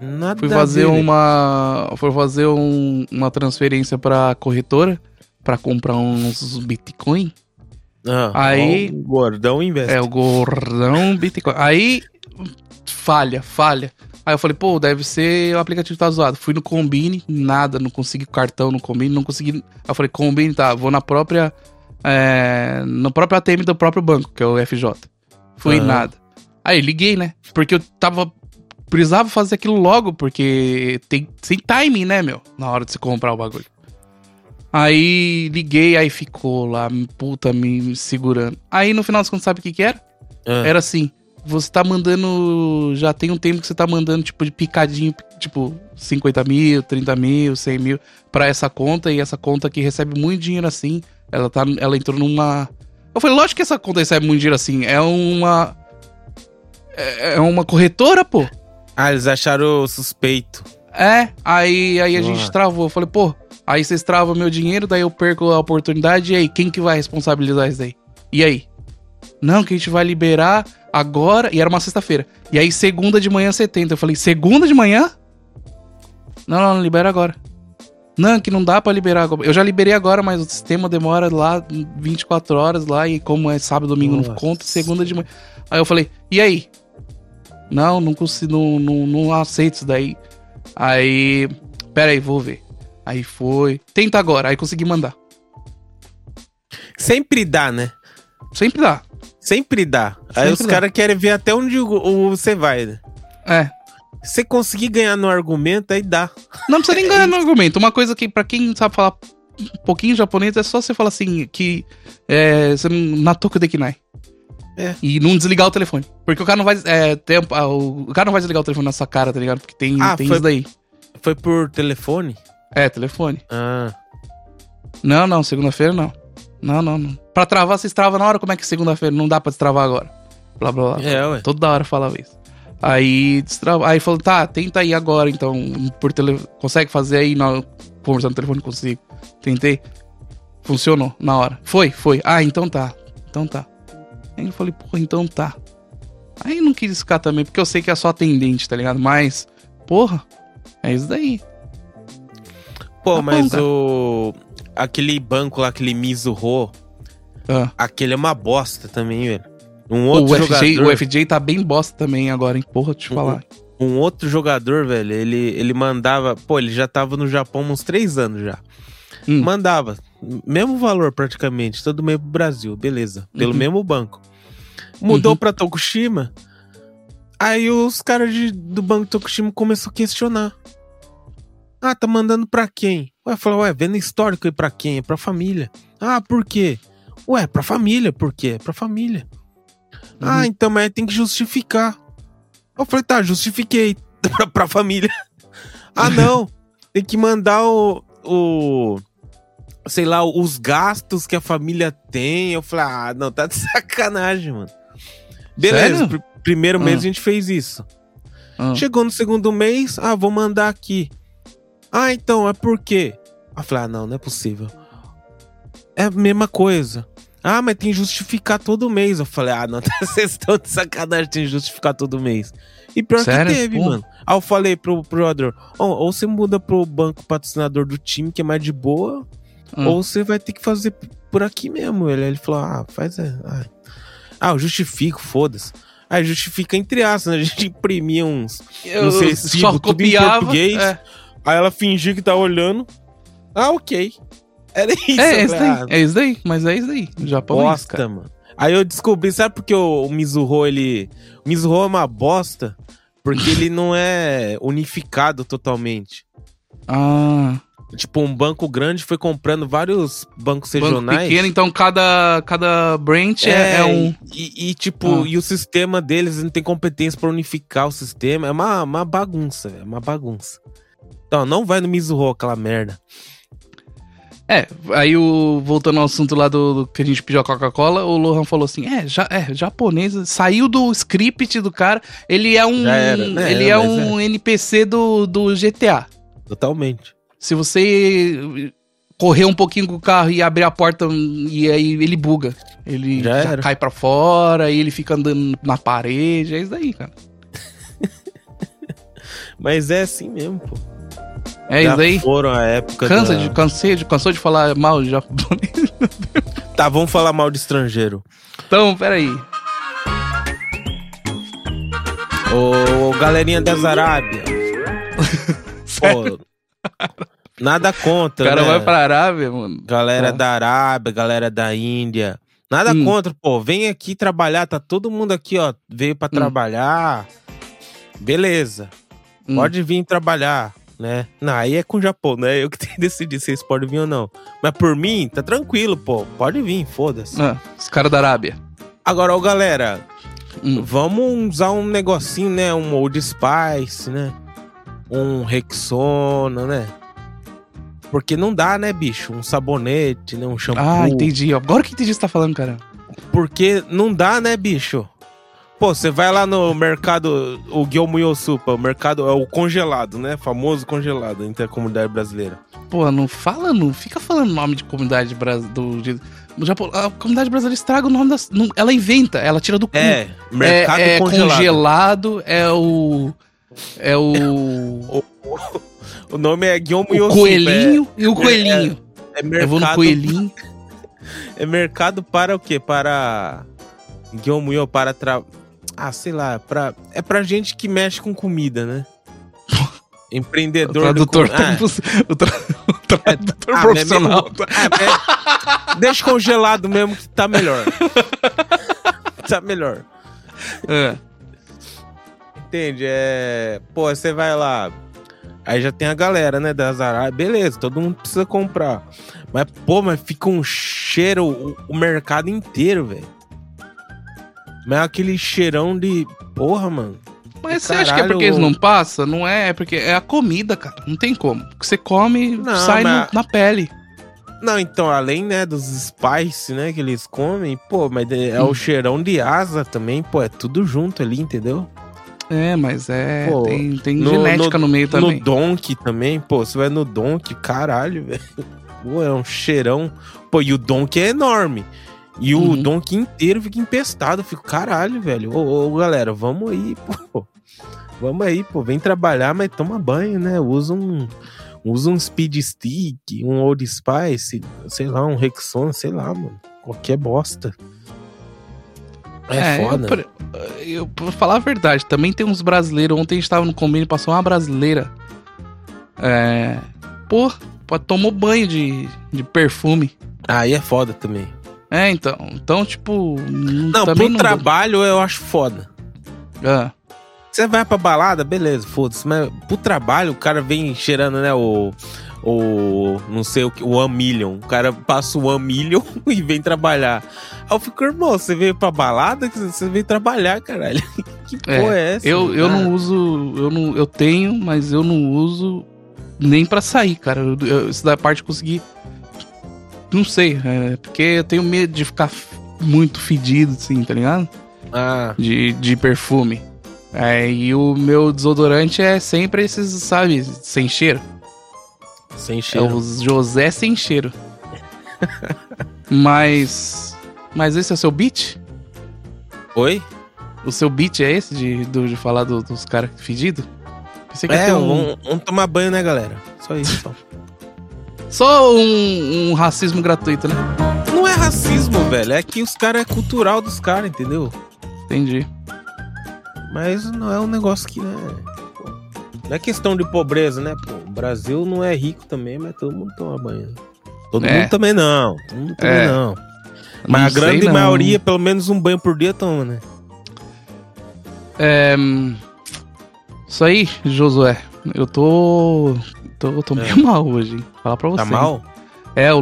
Nada Fui fazer uma. Fui fazer um- uma transferência pra corretora pra comprar uns Bitcoin. Ah, Aí- o gordão investe. É, o gordão Bitcoin. Aí, falha, falha. Aí eu falei, pô, deve ser o aplicativo tá zoado. Fui no Combine, nada, não consegui cartão no Combine, não consegui. Aí eu falei, Combine, tá, vou na própria. É, no próprio ATM do próprio banco, que é o FJ. Fui Aham. nada. Aí liguei, né? Porque eu tava. Precisava fazer aquilo logo, porque tem sem timing, né, meu? Na hora de se comprar o bagulho. Aí liguei, aí ficou lá, puta, me segurando. Aí no final das contas, sabe o que que era? Ah, Era assim, você tá mandando. Já tem um tempo que você tá mandando, tipo, de picadinho, tipo, 50 mil, 30 mil, 100 mil pra essa conta, e essa conta que recebe muito dinheiro assim, ela, tá, ela entrou numa. Eu falei, lógico que essa conta recebe muito dinheiro assim, é uma. É é uma corretora, pô. Ah, eles acharam suspeito. É, aí, aí a gente travou. Eu falei, pô, aí vocês travam meu dinheiro, daí eu perco a oportunidade, e aí, quem que vai responsabilizar isso daí? E aí? Não, que a gente vai liberar agora, e era uma sexta-feira. E aí, segunda de manhã, 70. Eu falei, segunda de manhã? Não, não, não libera agora. Não, que não dá pra liberar agora. Eu já liberei agora, mas o sistema demora lá 24 horas lá e como é sábado, domingo Nossa. não conta, segunda de manhã. Aí eu falei, e aí? Não, não consigo, não, não, não aceito isso daí. Aí, pera aí, vou ver. Aí foi, tenta agora, aí consegui mandar. Sempre dá, né? Sempre dá. Sempre dá. Aí Sempre os dá. caras querem ver até onde você vai, né? É. Se você conseguir ganhar no argumento, aí dá. Não precisa nem ganhar no argumento. Uma coisa que, pra quem sabe falar um pouquinho japonês, é só você falar assim, que é, você não natoku dekinai. É. E não desligar o telefone. Porque o cara não vai. É, tempo, ah, o, o cara não vai desligar o telefone na sua cara, tá ligado? Porque tem, Ah, tem foi- isso daí. Foi por telefone? É, telefone. Ah. Não, não, segunda-feira não. Não, não, não. Pra travar, vocês travam na hora, como é que segunda-feira? Não dá pra destravar agora. Blá, blá, blá. É, ué. Toda hora falava isso. Aí, aí falou, tá, tenta aí agora, então, por tele... consegue fazer aí, na... conversando no telefone, consigo. Tentei. Funcionou, na hora. Foi, foi. Ah, então tá. Então tá. Aí eu falei, porra, então tá. Aí não quis ficar também, porque eu sei que é só atendente, tá ligado? Mas, porra, é isso daí. Pô, Tá bom, mas cara. o. Aquele banco lá, aquele Mizuho, Ah. aquele é uma bosta também, velho. Um O, outro FJ, jogador. o FJ tá bem bosta também agora, hein? Porra, te Uhum. falar. Um outro jogador, velho, ele, ele mandava. Pô, ele já tava no Japão uns três anos já. Hum. Mandava. Mesmo valor praticamente, todo meio pro Brasil, beleza. Pelo Uhum. mesmo banco. Mudou Uhum. pra Tokushima. Aí os caras do banco Tokushima começaram a questionar. Ah, tá mandando pra quem? Ué, falou, ué, vendo histórico aí pra quem? É pra família. Ah, por quê? Ué, pra família, por quê? É pra família. Uhum. Ah, então, mas tem que justificar. Eu falei, tá, justifiquei (laughs) pra, pra família. ah, (laughs) não. Tem que mandar o, o. Sei lá, os gastos que a família tem. Eu falei, ah, não, tá de (laughs) sacanagem, mano. Beleza, pr- primeiro mês Ah. a gente fez isso. Ah. Chegou no segundo mês, ah, vou mandar aqui. Ah, então, é por quê? Eu falei, ah, não, não é possível. É a mesma coisa. Ah, mas tem que justificar todo mês. Eu falei, ah, não, (laughs) vocês estão de sacanagem, tem que justificar todo mês. E pior Sério? que teve, Pô. mano. Aí eu falei pro brother, ou você muda pro banco patrocinador do time, que é mais de boa, Hum. ou você vai ter que fazer por aqui mesmo. Ele, ele falou, ah, faz... É, ai. Ah, eu justifico, foda-se. Aí justifica entre aspas, né? A gente imprimia uns... Eu Não sei se só tudo em copiava. português. É, Aí ela fingia que tá olhando. Ah, ok. Era isso. é, é isso daí. ah, É isso daí. Mas é isso daí. Japão é isso, bosta, mano. Aí eu descobri, sabe porque o, o Mizuho, ele... O Mizuho é uma bosta porque ele não é unificado totalmente. Ah. Tipo, um banco grande foi comprando vários bancos Banco regionais. pequeno, então cada, cada branch é, é um. E, e, tipo, Ah. e o sistema deles não tem competência pra unificar o sistema. É uma, uma bagunça, é uma bagunça. Então, não vai no Mizuho, aquela merda. É, aí o, voltando ao assunto lá do, do que a gente pediu a Coca-Cola, o Lohan falou assim: é, já, é, japonês, saiu do script do cara, ele é um. Era, né? Ele É, é um NPC do, do GTA. Totalmente. Se você correr um pouquinho com o carro e abrir a porta e aí ele buga. Ele Já já, cai pra fora, e ele fica andando na parede, é isso daí, cara. (laughs) Mas é assim mesmo, pô. É Já isso daí. foram a época Cansa da- de, cansei de, cansou de falar mal de japonês. (laughs) Tá, vamos falar mal de estrangeiro. Então, peraí. Ô, galerinha das Arábia. (laughs) Pô, nada O contra, cara né? vai pra Arábia, mano. Galera Ah. da Arábia, galera da Índia. Nada Hum. contra, pô. Vem aqui trabalhar, tá todo mundo aqui, ó. Veio pra trabalhar. Beleza. Hum. Pode vir trabalhar, né? Não, aí é com o Japão, né? Eu que (laughs) tenho que decidir se vocês podem vir ou não. Mas por mim, tá tranquilo, pô. Pode vir, foda-se. Ah, os caras da Arábia. Agora, ó, galera, Hum. vamos usar um negocinho, né? Um Old Spice, né? Um Rexona, né? Porque não dá, né, bicho? Um sabonete, né? Um shampoo. Ah, entendi. Agora que entendi o que você tá falando, cara. Porque não dá, né, bicho? Pô, você vai lá no mercado, o Guilherme Yosupa, o mercado é o congelado, né? Famoso congelado entre a comunidade brasileira. Pô, não fala, não fica falando nome de comunidade bra- do. De, do Japão. A comunidade brasileira estraga o nome das. não- ela inventa, ela tira do cu. É, mercado é, é congelado. congelado, é o. É o. (laughs) o nome é Guilherme O Yossi, coelhinho e o coelhinho. É, é Eu vou no mercado, coelhinho. (laughs) é mercado para o quê? Para Yossi, para tra... Ah, sei lá, para é pra gente que mexe com comida, né? (laughs) O Empreendedor do tradutor, com- tá Ah, imposs- o tra- (laughs) o tradutor ah, profissional. é mesmo- ah, é- deixa congelado mesmo que tá melhor. (laughs) tá melhor. É. Entende? É. Pô, você vai lá. Aí já tem a galera, né, das Arábias. Beleza, todo mundo precisa comprar. Mas, pô, mas fica um cheiro o, o mercado inteiro, velho. Mas é aquele cheirão de. Porra, mano. Mas você acha que é porque eles não passam? Não é, é porque é a comida, cara. Não tem como. O que você come Não, sai no- mas- na pele. Não, então, além, né, dos spice, né, que eles comem, pô, mas é é Hum. o cheirão de asa também, pô, é tudo junto ali, entendeu? É, mas é. Pô, tem tem no- genética no, meio também. No Donk também, pô, você vai no Donk, caralho, (laughs) velho. Pô, é um cheirão. Pô, e o Donk é enorme. E o Uhum. Donk inteiro fica empestado. Eu fico, caralho, velho. Ô, ô, galera, vamos aí, (laughs) pô. Vamos aí, pô. Vem trabalhar, mas toma banho, né? Usa um. Usa um Speed Stick, um Old Spice, sei lá, um Rexona, sei lá, mano. Qualquer bosta. É, foda. Eu, pra- eu, pra falar a verdade, também tem uns brasileiros. Ontem a gente tava no convênio e passou uma brasileira. É. Pô, pô, tomou banho de, de perfume. Aí é foda também. É, então. Então, tipo. Não, pro não. trabalho eu acho foda. Ah, Você vai pra balada, beleza, foda-se. Mas pro trabalho, o cara vem cheirando, né, o. O. Não sei o que. O One Million. O cara passa o One Million (laughs) e vem trabalhar. Aí eu fico, irmão, você veio pra balada? Você veio trabalhar, caralho. (laughs) Que É, porra é essa? eu, eu Ah, não uso. Eu, não, eu tenho, mas eu não uso nem pra sair, cara. Eu, eu, isso da parte eu consegui. Não sei, é, porque eu tenho medo de ficar muito fedido, assim, tá ligado? Ah, de, de perfume. É, e o meu desodorante é sempre esses, sabe, sem cheiro. sem É cheiro. o José sem cheiro. (laughs) mas. Mas esse é o seu beat? Oi? O seu beat é esse de, do- de falar do- dos caras fedidos? Pensei que ia É, um- vamos, vamos tomar banho, né, galera? Só isso. Só. (laughs) Só um, um racismo gratuito, né? não é racismo, velho. É que os caras é cultural dos caras, entendeu? Entendi. Mas não é um negócio que, né? pô, não é questão de pobreza, né? Pô, o Brasil não é rico também, mas todo mundo toma banho. Todo É. mundo também não. Todo mundo também É. não. Mas Não a grande sei, maioria, pelo menos um banho por dia toma, né? É. hum, Isso aí, Josué. Eu tô. Tô, tô meio É. mal hoje, hein? Falar pra você. Tá mal? É, o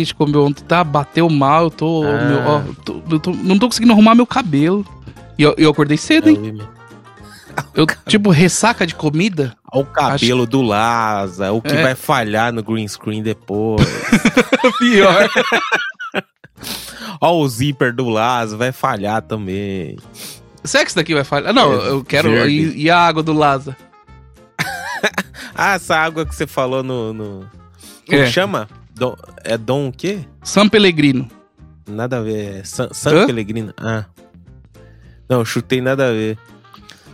gente comeu ontem tá, bateu mal, eu tô, Ah. meu, ó, tô- eu tô- não tô conseguindo arrumar meu cabelo. E eu, eu acordei cedo, É, hein? (laughs) Eu, tipo, ressaca de comida. Olha o cabelo do Laza, o que É. vai falhar no green screen depois. (laughs) Pior. Olha o zíper do Laza, vai falhar também. Será que isso daqui vai falhar? Não, É eu quero. E, e a água do Laza? Ah, essa água que você falou no. no... Como É. chama? Dom- é Dom o quê? San Pellegrino. Nada a ver. É San? San Pellegrino. Ah. Não, chutei nada a ver.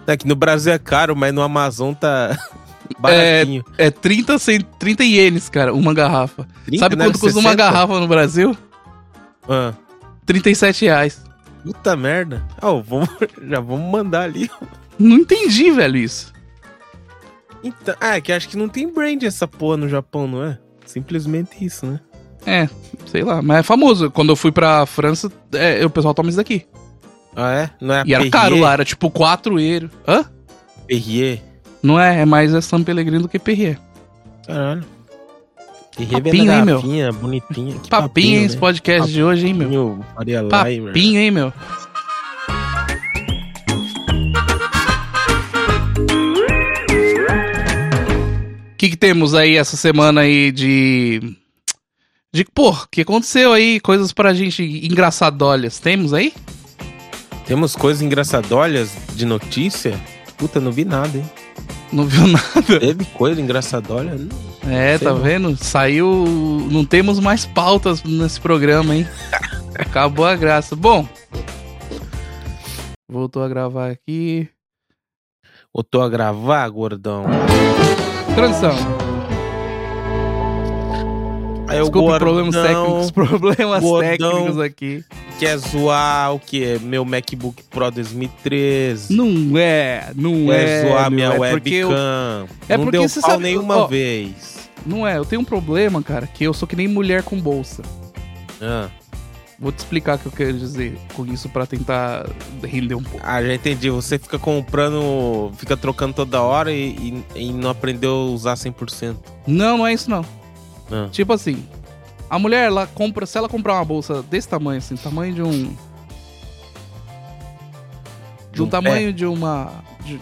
É que no Brasil é caro, mas no Amazon tá (laughs) baratinho. É 30, cent... 30 ienes, cara, uma garrafa. 30, Sabe né? quanto custa uma 60? garrafa no Brasil? Ah, 37 reais. puta merda. Ó, vamos, (laughs) já vamos mandar ali. Não entendi, velho, isso. Então, ah, é que acho que não tem brand essa porra no Japão, não é? Simplesmente isso, né? É, sei lá, mas é famoso. Quando eu fui pra França, é, o pessoal toma isso daqui. Ah, é? Não é a E era Perrier? caro lá, era tipo 4 euros. Hã? Perrier? Não é, é mais é San Pellegrino do que Perrier. Caralho. Perrier Papinho, hein, meu? bonitinha. Que Papinho, hein, né? esse podcast de hoje, hein, meu? Papinho. Papinho, hein, meu? Que, que temos aí essa semana aí de. De, pô, o que aconteceu aí? Coisas pra gente engraçadolhas. Temos aí? Temos coisas engraçadolhas de notícia? Puta, não vi nada, hein? Não viu (laughs) nada? Teve coisa engraçadolha? Não. É, tá não. vendo? Saiu. Não temos mais pautas nesse programa, hein? (laughs) Acabou a graça. Bom. Voltou a gravar aqui. Voltou a gravar, gordão? Transição. Aí o Desculpa, gordão problemas técnicos, (laughs) problemas gordão. técnicos aqui. quer zoar o que? Meu MacBook Pro 2013. Não é, não quer é. zoar meu, minha é porque eu- webcam. é não porque deu você pau sabe- nenhuma ó, vez. Não é, eu tenho um problema, cara, que eu sou que nem mulher com bolsa. Ah. Vou te explicar o que eu quero dizer com isso pra tentar render um pouco. Ah, já entendi. Você fica comprando, fica trocando toda hora e, e- e não aprendeu a usar 100%. Não, não é isso não. Ah. Tipo assim, a mulher, ela compra, se ela comprar uma bolsa desse tamanho, assim, tamanho de um. De um do tamanho de uma. de-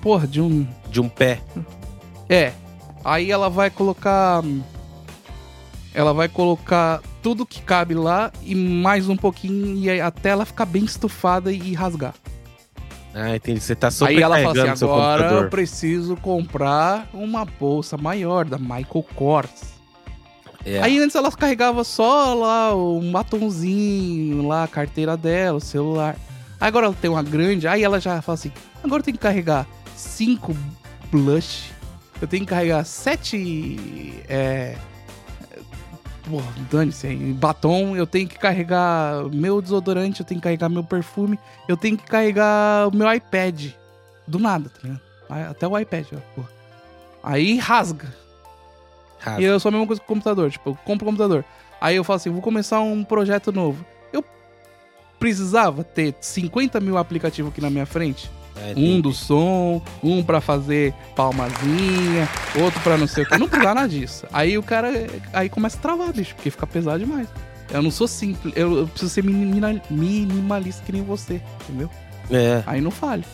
porra, de um. De um pé. É. Aí ela vai colocar. Ela vai colocar tudo que cabe lá e mais um pouquinho, e até ela ficar bem estufada e rasgar. Ah, entendi. Você tá Aí ela fala sobrecarregando assim: agora eu computador. preciso comprar uma bolsa maior da Michael Kors. É. Aí antes ela carregava só lá um batonzinho, lá a carteira dela, o celular. Agora ela tem uma grande, aí ela já fala assim: agora eu tenho que carregar cinco blush, eu tenho que carregar sete. É. Porra, dane-se aí. Batom, eu tenho que carregar meu desodorante, eu tenho que carregar meu perfume, eu tenho que carregar o meu iPad. Do nada, tá ligado? Até o iPad, ó, porra. Aí rasga. Rasga. E eu sou a mesma coisa com o computador. Tipo, eu compro o computador. Aí eu falo assim, vou começar um projeto novo. Eu precisava ter 50 mil aplicativos aqui na minha frente. É, Um do som, um pra fazer palmazinha, outro pra não sei o que. Não precisava nada disso. Aí o cara aí começa a travar, bicho, porque fica pesado demais. Eu não sou simples, eu, eu preciso ser minimalista que nem você, entendeu? É. Aí não falha.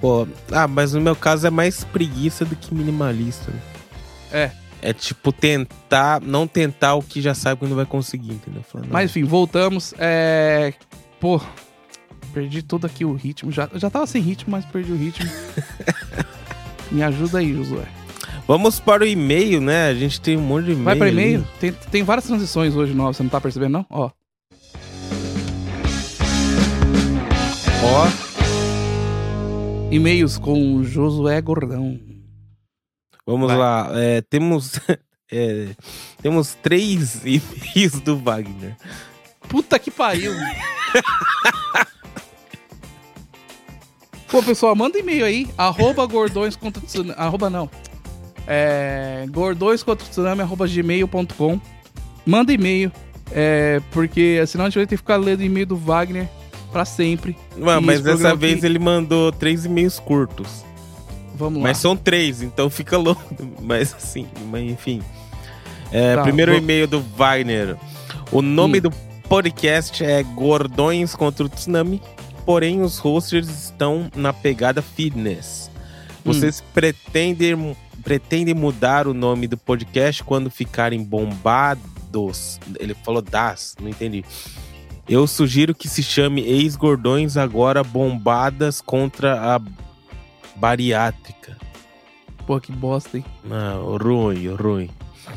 Pô, ah, mas no meu caso é mais preguiça do que minimalista. né? É. É tipo tentar, não tentar o que já sabe que não vai conseguir, entendeu? Falar, Mas enfim, voltamos. É. Pô, perdi todo aqui o ritmo. Já, já tava sem ritmo, mas perdi o ritmo. (laughs) Me ajuda aí, Josué. Vamos para o e-mail, né? A gente tem um monte de e-mail. Vai ali. e-mail? Tem, tem várias transições hoje novas, você não tá percebendo, não? Ó. Ó, E-mails com o Josué Gordão. vamos Vai. lá. É, temos, (laughs) é, temos três (laughs) e-mails do Wagner. Puta que pariu. Pô, pessoal, manda e-mail aí. Arroba gordões contra tsunami. Arroba não. É, gordões contra tsunami, arroba gmail.com. Manda e-mail. É, porque senão a gente vai ter que ficar lendo e-mail do Wagner pra sempre. Mano, E mas dessa vez aqui- ele mandou três e-mails curtos. Vamos lá. Mas são três, então fica louco. (laughs) Mas assim, mas enfim. É, Tá, primeiro vou- e-mail do Wagner. O nome Hum. do podcast é Gordões contra o Tsunami, porém os hosters estão na pegada fitness. Hum. Vocês pretendem, pretendem mudar o nome do podcast quando ficarem bombados? Ele falou das, não entendi. Eu sugiro que se chame Ex-Gordões Agora Bombadas contra a Bariátrica. Pô, que bosta, hein? Não, ruim, ruim.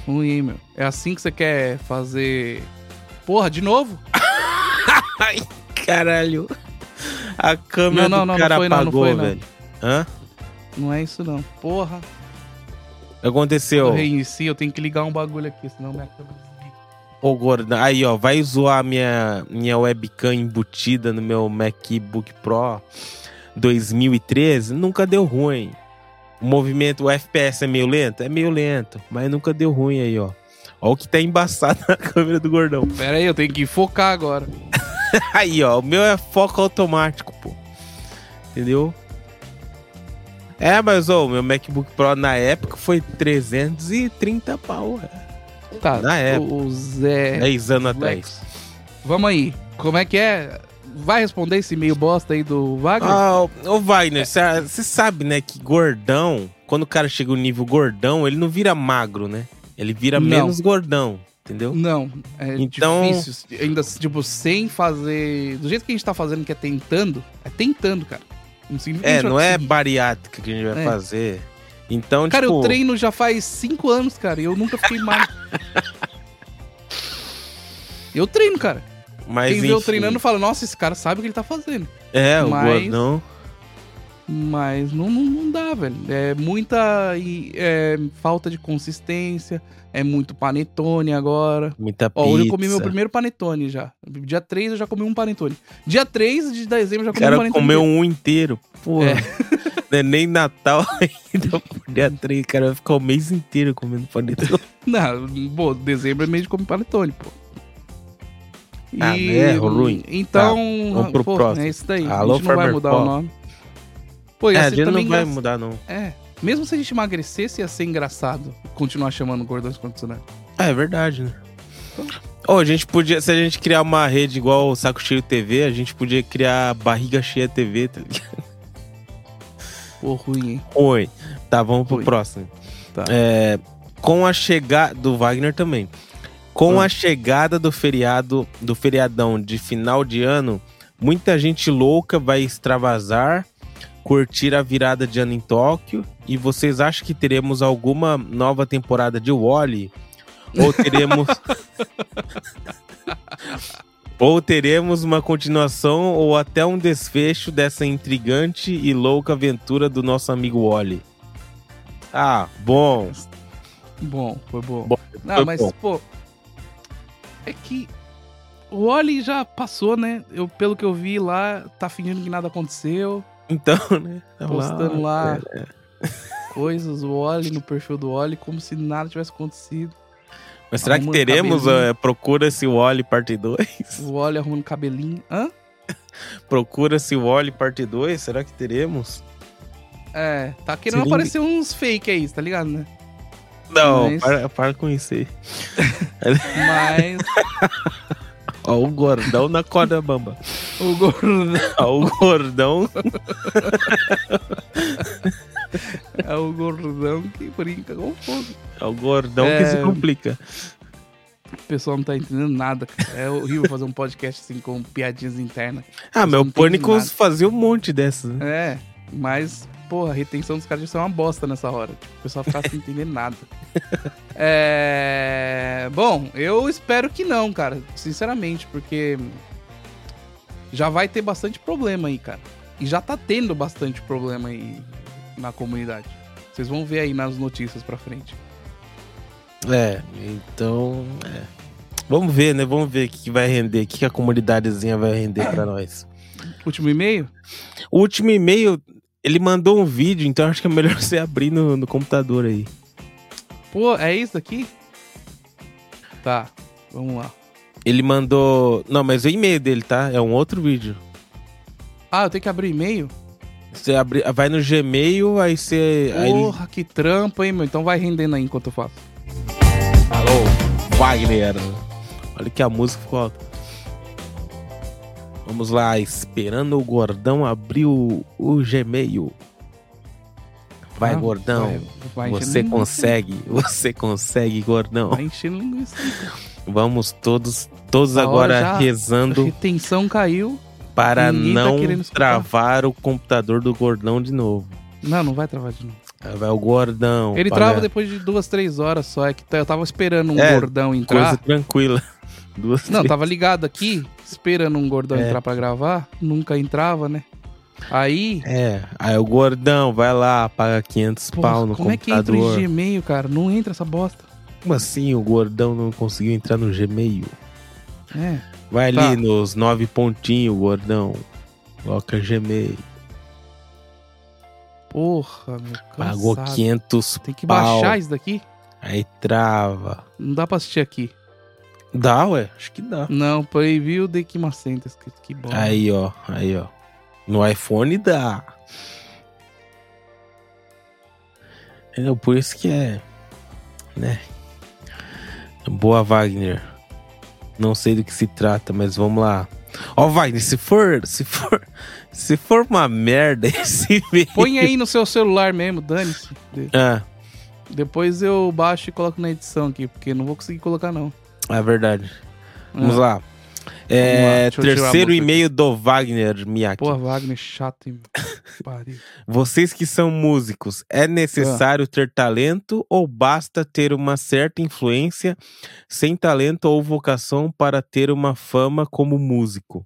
Ruim, hein, meu. É assim que você quer fazer. Porra, de novo? (laughs) Ai, caralho. A câmera Não, não, do não cara foi não, não apagou, foi não. velho. Hã? Não é isso, não. Porra. Aconteceu? Eu reinicio, eu tenho que ligar um bagulho aqui, senão minha câmera. Ô, gordão. Aí, ó, vai zoar minha, minha webcam embutida no meu MacBook Pro 2013? Nunca deu ruim. O movimento, o FPS é meio lento? É meio lento, mas nunca deu ruim aí, ó. Ó o que tá embaçado (laughs) na câmera do gordão. Pera aí, eu tenho que focar agora. (laughs) (laughs) Aí, ó, o meu é foco automático, pô. Entendeu? É, mas, o meu MacBook Pro na época foi 330 pau. é. Tá, Na época. o Zé. 10 anos Lex. atrás. Vamos aí. Como é que é? Vai responder esse meio bosta aí do Wagner? Ah, ô Wagner, você sabe, né, que gordão, quando o cara chega no nível gordão, ele não vira magro, né? Ele vira Não. menos gordão, entendeu? Não, é Então- difícil. Ainda, tipo, sem fazer. Do jeito que a gente tá fazendo, que é tentando, é tentando, cara. Não É, não é bariátrica que a gente vai É. fazer. Então, Cara, tipo... eu treino já faz cinco anos, cara, e eu nunca fiquei magro. (laughs) eu treino, cara. Mas, Quem vê eu treinando fala, nossa, esse cara sabe o que ele tá fazendo. É, o mas- gordão... Mas não, não, não dá, velho. É muita e, é, falta de consistência. É muito panetone agora. Muita Ó, pizza. hoje eu comi meu primeiro panetone já. Dia 3 eu já comi um panetone. Dia 3 de dezembro eu já comi um cara panetone. comeu um inteiro. Pô, É. (laughs) não é nem Natal (laughs) ainda. por Dia 3, o cara vai ficar o mês inteiro comendo panetone. (laughs) Não, pô, dezembro é mês de comer panetone, pô. Ah, é ruim. Então, vamos pro pô, próximo. é isso daí. Alô, a gente não vai Farmer mudar Paul. o nome. Pô, ia É, a ser gente também não vai engra- mudar, não. É, mesmo se a gente emagrecesse, ia ser engraçado continuar chamando gordões condicionados. É, é verdade, né? Ou a gente podia, se a gente criar uma rede igual o Saco Cheio TV, a gente podia criar Barriga Cheia TV, tá ligado? Pô, ruim, hein? Oi. Tá, vamos pro próximo. Tá. É, com a chegada do Wagner também. Com Ah. a chegada do feriado, do feriadão de final de ano, muita gente louca vai extravasar, curtir a virada de ano em Tóquio. E vocês acham que teremos alguma nova temporada de Wally? Ou teremos (laughs) Ou teremos uma continuação ou até um desfecho dessa intrigante e louca aventura do nosso amigo Wally. Ah, bom. Bom, foi bom. Bom, Não, foi mas, bom. pô. É que o Oli já passou, né? Eu, pelo que eu vi lá, tá fingindo que nada aconteceu. Então, (laughs) né? tá Postando lá é. (laughs) coisas, o Oli no perfil do Oli, como se nada tivesse acontecido. Mas será que Arrumando teremos cabelinho. é, Procura-se Wally parte 2? O Oli arrumando cabelinho. Hã? (laughs) Procura-se Wally parte 2? Será que teremos? É, tá querendo Seria- aparecer uns fake aí, tá ligado, né? Não, Mas- para, para com isso aí. Mas Ó, o gordão na corda bamba. o gordão Ó, o gordão. é o gordão que brinca com fogo. É o gordão que É. se complica. O pessoal não tá entendendo nada. É horrível fazer um podcast assim com piadinhas internas. Ah, meu Pânico fazia um monte dessas. né? É, mas, porra, a retenção dos caras já é uma bosta nessa hora. Tipo, o pessoal ficar sem entender nada. (laughs) É. Bom, eu espero que não, cara. Sinceramente, porque já vai ter bastante problema aí, cara. E já tá tendo bastante problema aí na comunidade. Vocês vão ver aí nas notícias pra frente. É, então. é. Vamos ver, né? Vamos ver o que, vai render, o que, a comunidadezinha vai render pra nós. Último e-mail? O último e-mail, ele mandou um vídeo, então acho que é melhor (laughs) você abrir no, no computador aí. Pô, é isso aqui? Tá, vamos lá. Ele mandou. Não, mas o e-mail dele, tá? É um outro vídeo. Ah, eu tenho que abrir e-mail? Você abre, vai no Gmail, aí você. Aí Porra, que trampo, hein, meu? Então vai rendendo aí enquanto eu faço. Alô, Wagner. Olha que a música ficou alta. Vamos lá, esperando o gordão abrir o, o Gmail. Vai, Ah, gordão. vai- vai você linguiça. consegue, (laughs) você consegue, gordão. Vai enchendo linguiça. Vamos todos, todos A agora já- rezando Retenção caiu. para tá não escutar. travar o computador do gordão de novo. Não, não vai travar de novo. Vai o gordão. Ele para- trava depois de duas, três horas só. É que eu tava esperando um É, gordão Coisa entrar. tranquila. (laughs) Duas, Não, três. tava ligado aqui, esperando um gordão É. entrar pra gravar. Nunca entrava, né? Aí. É, aí o gordão vai lá, paga 500 porra, pau no como é que entra computador. o Gmail, cara? Não entra essa bosta. Como assim o gordão não conseguiu entrar no Gmail? É. Vai Tá. ali nos nove pontinhos, gordão. Coloca Gmail. Porra, meu. Pagou cansado. 500 Tem que pau. baixar isso daqui? Aí trava. Não dá pra assistir aqui. Dá, ué? Acho que dá. Não, preview de Kimacenta escrito. Que bom. Aí, ó. Aí, ó. No iPhone dá. Entendeu? Por isso que é. Né? Boa, Wagner. Não sei do que se trata, mas vamos lá. Ó, Wagner, se for. Se for. (laughs) Se for uma merda esse (laughs) vídeo. Põe aí no seu celular mesmo, dane-se. Ah, Depois eu baixo e coloco na edição aqui, porque não vou conseguir colocar, não. é verdade. Vamos Ah, lá. É, terceiro e-mail do Wagner Miyake. Porra, Wagner, chato, hein? (laughs) Vocês que são músicos, é necessário ter talento ou basta ter uma certa influência sem talento ou vocação para ter uma fama como músico?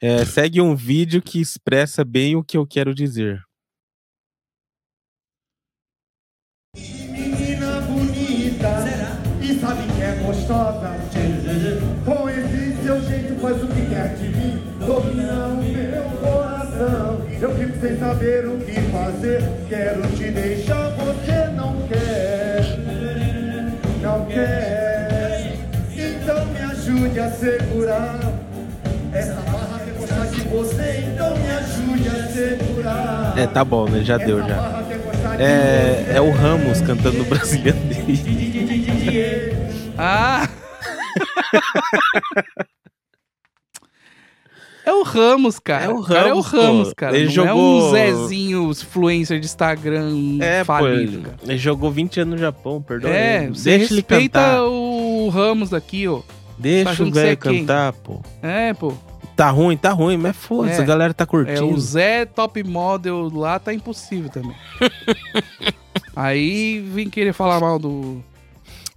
É, segue um vídeo que expressa bem o que eu quero dizer. Menina bonita, e sabe que é gostosa. Saber o que fazer, quero te deixar, você não quer, não quer. Então me ajude a segurar essa barra que gostar de você, então me ajude a segurar. É, tá bom, né? Já deu, já. quer É, é o Ramos cantando no brasileiro. (laughs) Ah! (laughs) É o Ramos, cara. É o cara é o Ramos, pô. Ramos, cara. Ele Não é jogou- um Zezinho influencer de Instagram É, pô, falido, ele, cara. ele jogou 20 anos no Japão, perdão. É, ele. Deixa ele cantar. o Ramos aqui, ó. Deixa achando o velho é quem? cantar, pô. É, pô. Tá ruim, tá ruim, mas foda-se, É. a galera tá É, curtindo. o Zé Top Model lá tá impossível também. (laughs) Aí vem querer falar mal do.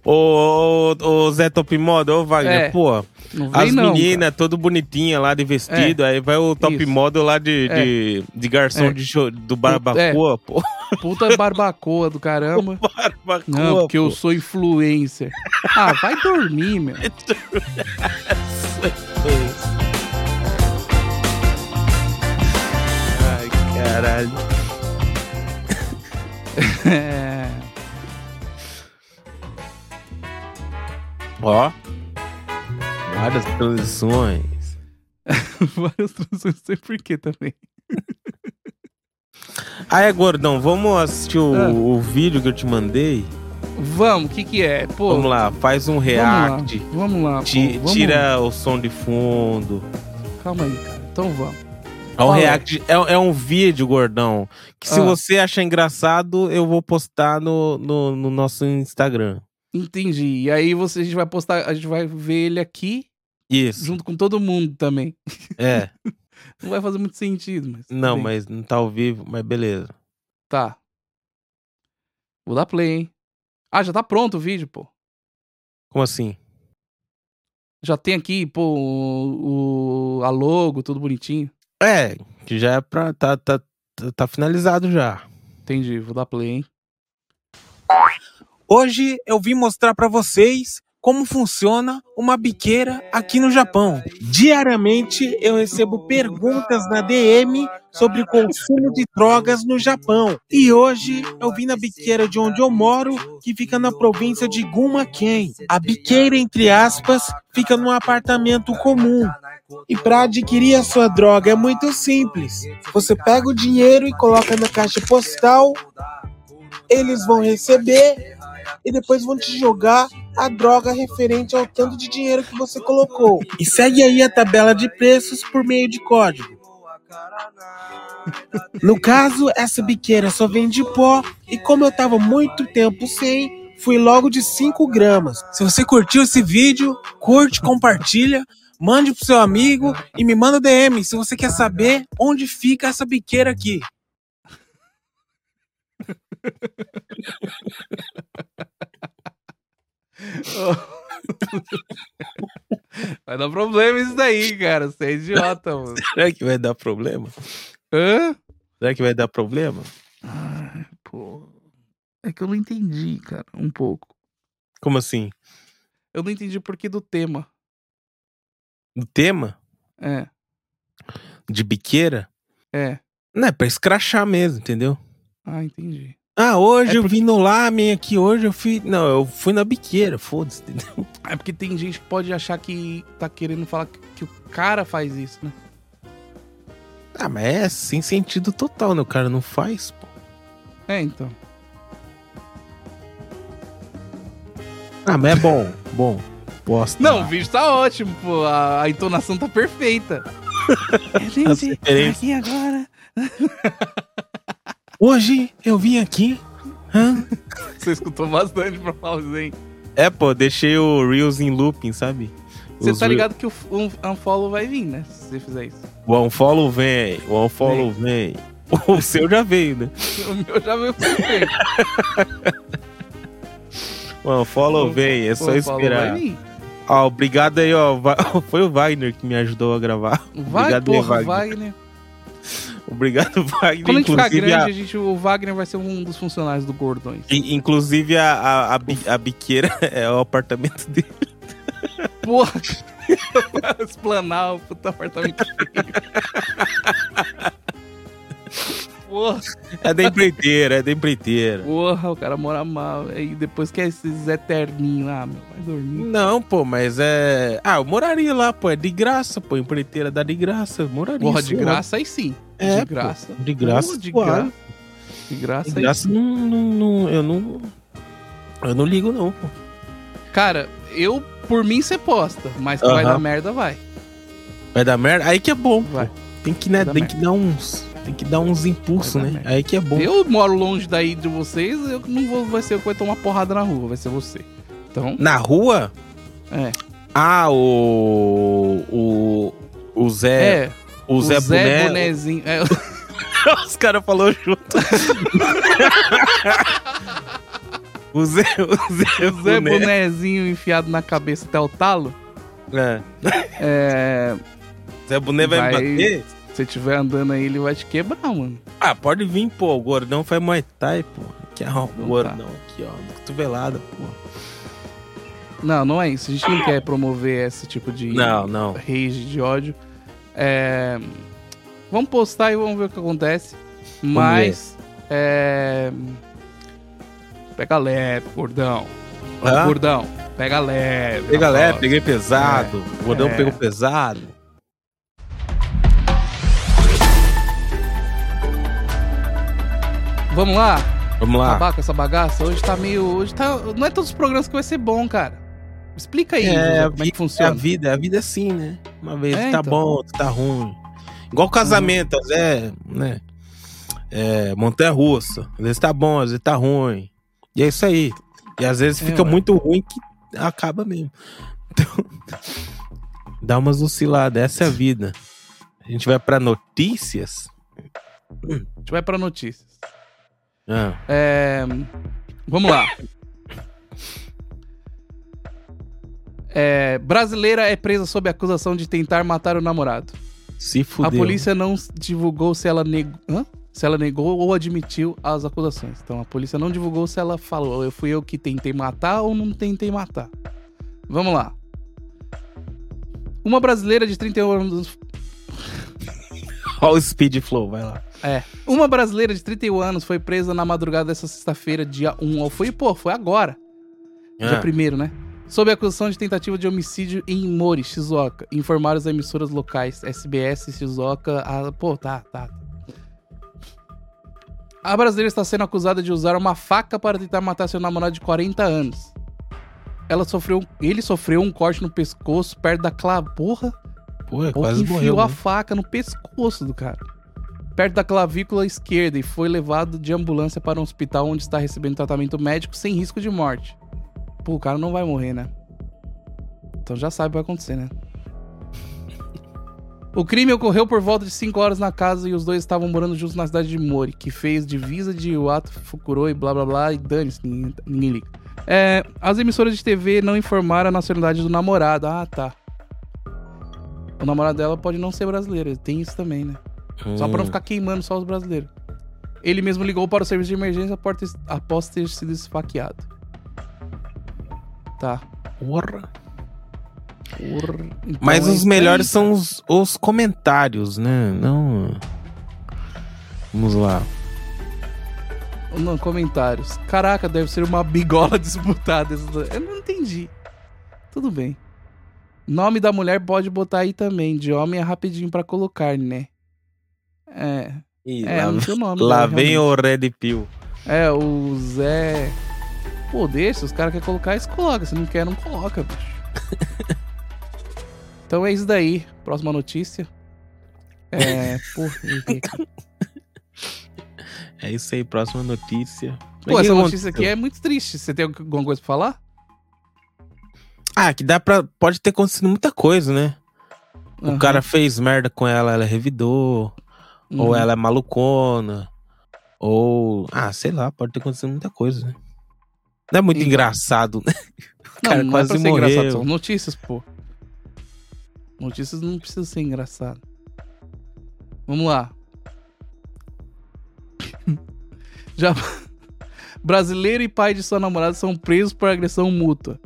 Ô, ô, ô, Zé Top Model, ô Wagner, É. pô, Não vem as meninas todo bonitinha lá de vestido, aí vai o Top Isso. Model lá de, É. de, de garçom É. de show, do Barbacoa, pô. cara. Puta (laughs) barbacoa do caramba. (laughs) Barbacoa, Não, porque eu pô. sou influencer. Ah, vai dormir, meu. (laughs) Ai, caralho. É. Ó. Várias transições. (laughs) Várias transições, não sei porquê também. (laughs) É, gordão, vamos assistir o, Ah. o vídeo que eu te mandei? Vamos, o que que é? Pô, Vamos lá, faz um vamos react. lá, Vamos lá, pô, ti- vamos- tira o som de fundo. Calma aí, cara. Então vamos. É um react, é, é um vídeo, gordão, que se Ah. você achar engraçado, eu vou postar no, no, no nosso Instagram. Entendi. E aí você, a gente vai postar, a gente vai ver ele aqui Isso, junto com todo mundo também. é. (laughs) Não vai fazer muito sentido, mas. Não, bem. mas não tá ao vivo, mas beleza. Tá. Vou dar play, hein? Ah, já tá pronto o vídeo, pô. Como assim? Já tem aqui, pô, o, o- a logo, tudo bonitinho. É, que já é pra. Tá, tá, tá, tá finalizado já. Entendi, vou dar play, hein? Hoje eu vim mostrar para vocês como funciona uma biqueira aqui no Japão. Diariamente eu recebo perguntas na DM sobre consumo de drogas no Japão. E hoje eu vim na biqueira de onde eu moro, que fica na província de Gunma-ken. A biqueira, entre aspas, fica num apartamento comum. E para adquirir a sua droga é muito simples. Você pega o dinheiro e coloca na caixa postal, eles vão receber e depois vão te jogar a droga referente ao tanto de dinheiro que você colocou. E segue aí a tabela de preços por meio de código. No caso, essa biqueira só vende pó e como eu tava muito tempo sem, fui logo de 5 gramas. Se você curtiu esse vídeo, curte, compartilha, mande pro seu amigo e me manda DM se você quer saber onde fica essa biqueira aqui. (laughs) (laughs) Vai dar problema isso daí, cara. Você é idiota, mano. Será que vai dar problema? Hã? Será que vai dar problema? Ai, pô. É que eu não entendi, cara, um pouco. Como assim? Eu não entendi o porquê do tema. Do tema? É, De biqueira? é. Não, é pra escrachar mesmo, entendeu? Ah, entendi. Ah, hoje É eu porque- vim no lamen aqui, hoje eu fui. Não, eu fui na biqueira, foda-se, entendeu? É porque tem gente que pode achar que tá querendo falar que, que o cara faz isso, né? Ah, mas é sem sentido total, né? O cara não faz, pô. É, então. Ah, mas é bom, bom. Bosta. Não, o vídeo tá ótimo, pô. A, a entonação tá perfeita. É, gente, aqui agora. (laughs) Hoje eu vim aqui. Hã? (laughs) Você escutou bastante pra falar hein? É, pô, deixei o Reels em looping, sabe? Você Os tá ligado que o unfollow vai vir, né? Se você fizer isso. O unfollow vem, o unfollow vem. (laughs) O seu já veio, né? (laughs) O meu já veio perfeito. O unfollow vem, é só esperar. Ó, obrigado aí, ó. Foi o Wagner que me ajudou a gravar. Vai, Obrigado aí, porra, Wagner. Wagner. Obrigado, (laughs) Wagner. Quando a gente ficar grande, a- a gente, o Wagner vai ser um dos funcionários do Gordões. in- inclusive a, a, a, bi- a biqueira (laughs) é o apartamento dele. Porra! (laughs) Explanar o puta apartamento. Porra, É da empreiteira, é da empreiteira. porra, o cara mora mal. Aí depois quer esses eterninhos. Ah, meu, vai dormir. Não, pô, mas é. Ah, eu moraria lá, pô. É de graça, pô. Empreiteira dá de graça. eu Moraria. Porra, de graça aí sim. É, de graça. de graça, Pô, de graça. De graça De graça não, não, Eu não. Eu não ligo, não, pô. Cara, eu, por mim, você posta. Mas que vai Aham. dar merda, vai. Vai dar merda? Aí que é bom, pô. Vai. Tem que, né, Vai tem que dar uns. Tem que dar uns impulsos, Vai né? merda. Aí que é bom. Eu moro longe daí de vocês, eu não vou, vai ser eu que vai tomar porrada na rua, vai ser você. Então, Na rua? é. Ah, o. O. O Zé. É, o, Zé, Boné. Bonezinho. É, (laughs) Os caras falaram junto. (laughs) o Zé. O Zé, o Zé Boné. Bonezinho enfiado na cabeça até o talo. É. É, Zé Boné vai, Vai- me bater? se você estiver andando aí, ele vai te quebrar, mano. Ah, pode vir, pô. O gordão faz Muay Thai, pô. Aqui, ó. O Não gordão aqui, ó. Cotovelada, pô. Não, não é isso. A gente não quer promover esse tipo de Não, não. rage, de ódio. É, Vamos postar e vamos ver o que acontece. Mas. É... Pega leve, gordão. Hã? Gordão, pega leve. Pega leve, peguei pesado. O gordão É. pegou pesado. Vamos lá? Vamos lá. Acabar com essa bagaça? Hoje tá meio. Hoje tá. Não é todos os programas que vai ser bom, cara. Explica aí, É, José, como é que É a funciona. vida, a vida é assim, né? Uma vez É, tá então. bom, tá ruim. Igual casamento, às vezes, né? É, montanha russa. Às vezes tá bom, às vezes tá ruim. E é isso aí. E às vezes É, fica ué. muito ruim que acaba mesmo. Então, (laughs) dá umas osciladas, essa é a vida. A gente vai pra notícias. A gente vai pra notícias. Ah, É, Vamos lá. É, Brasileira é presa sob acusação de tentar matar o namorado. se fudeu. A polícia não divulgou se ela negou. Se ela negou ou admitiu as acusações. Então a polícia não divulgou se ela falou, eu fui eu que tentei matar ou não tentei matar. Vamos lá. Uma brasileira de 31 anos. (laughs) Olha o speed flow, vai lá. É. Uma brasileira de 31 anos foi presa na madrugada dessa sexta-feira, dia 1. Ou Foi, pô, foi agora. Dia Ah, primeiro, né? Sob a acusação de tentativa de homicídio em Mori, Shizuoka. Informaram as emissoras locais, SBS, Shizuoka. A... Pô, tá, tá. A brasileira está sendo acusada de usar uma faca para tentar matar seu namorado de 40 anos. Ela sofreu, ele sofreu um corte no pescoço perto da clavícula. Porra, Pô, é quase enfiou morreu. a né? faca no pescoço do cara. Perto da clavícula esquerda e foi levado de ambulância para um hospital onde está recebendo tratamento médico sem risco de morte. Pô, o cara não vai morrer, né? Então já sabe o que vai acontecer, né? O crime ocorreu por volta de 5 horas na casa e os dois estavam morando juntos na cidade de Mori, que fez divisa de Iwato, Fukuro e blá blá blá e dane-se, ninguém, ninguém liga. É, as emissoras de TV não informaram a nacionalidade do namorado. Ah, tá. O namorado dela pode não ser brasileiro, tem isso também, né? Só pra não Hum. ficar queimando só os brasileiros. Ele mesmo ligou para o serviço de emergência após ter sido esfaqueado. Tá. Porra. Porra. Então Mas é os melhores aí. são os, os comentários, né? Não. Vamos lá. Não, comentários. Caraca, deve ser uma bigola (laughs) disputada. Eu não entendi. Tudo bem. Nome da mulher pode botar aí também. De homem é rapidinho pra colocar, né? É. Ih, É, lá não tem (laughs) o nome. lá dela, vem realmente. o Red Pill. É, o Zé. Pô, deixa, os caras querem colocar, eles colocam. Se não quer, não coloca, bicho. (laughs) então é isso daí. Próxima notícia. É. Pô, (laughs) É isso aí, próxima notícia. Pô, Mas essa notícia aqui é muito triste. Você tem alguma coisa pra falar? Ah, que dá pra. Pode ter acontecido muita coisa, né? O cara fez merda com ela, ela revidou. Ou Uhum. ela é malucona. Ou. Ah, sei lá, pode ter acontecido muita coisa, né? Não é muito Então. engraçado, né? (laughs) O Não, cara não quase é morreu. engraçado, são notícias, pô. Notícias não precisam ser engraçado. Vamos lá. (laughs) Já (laughs) brasileiro e pai de sua namorada são presos por agressão mútua.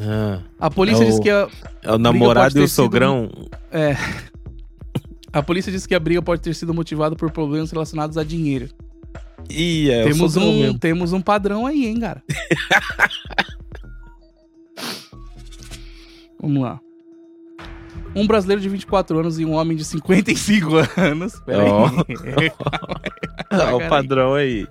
Ah, A polícia É diz o- que a, é o namorado e o sido- sogrão. é, a polícia diz que a briga pode ter sido motivada por problemas relacionados a dinheiro. É temos um temos um padrão aí, hein, cara. (laughs) Vamos lá. Um brasileiro de 24 anos e um homem de 55 anos. Pera (laughs) Ó. aí. Ah, (laughs) o padrão aí.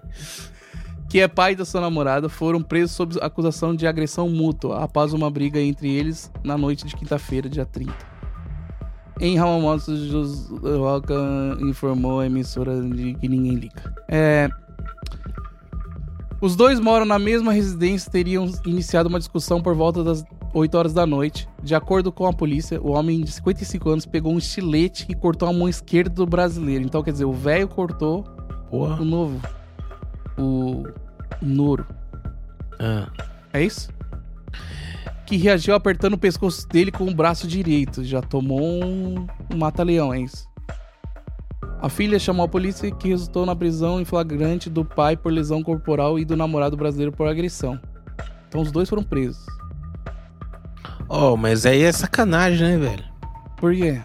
que é pai da sua namorada, foram presos sob acusação de agressão mútua após uma briga entre eles na noite de quinta-feira, dia 30. Em Ramamoto, Roca informou a emissora de que ninguém liga. É, Os dois moram na mesma residência e teriam iniciado uma discussão por volta das 8 horas da noite. De acordo com a polícia, o homem de 55 anos pegou um estilete e cortou a mão esquerda do brasileiro. Então, quer dizer, o velho cortou Porra. o novo. O Noro. Ah. É isso? Que reagiu apertando o pescoço dele com o braço direito. Já tomou um, um mata-leão, é. A filha chamou a polícia que resultou na prisão em flagrante do pai por lesão corporal e do namorado brasileiro por agressão. Então os dois foram presos. Oh, mas aí é sacanagem, né, velho? Por quê?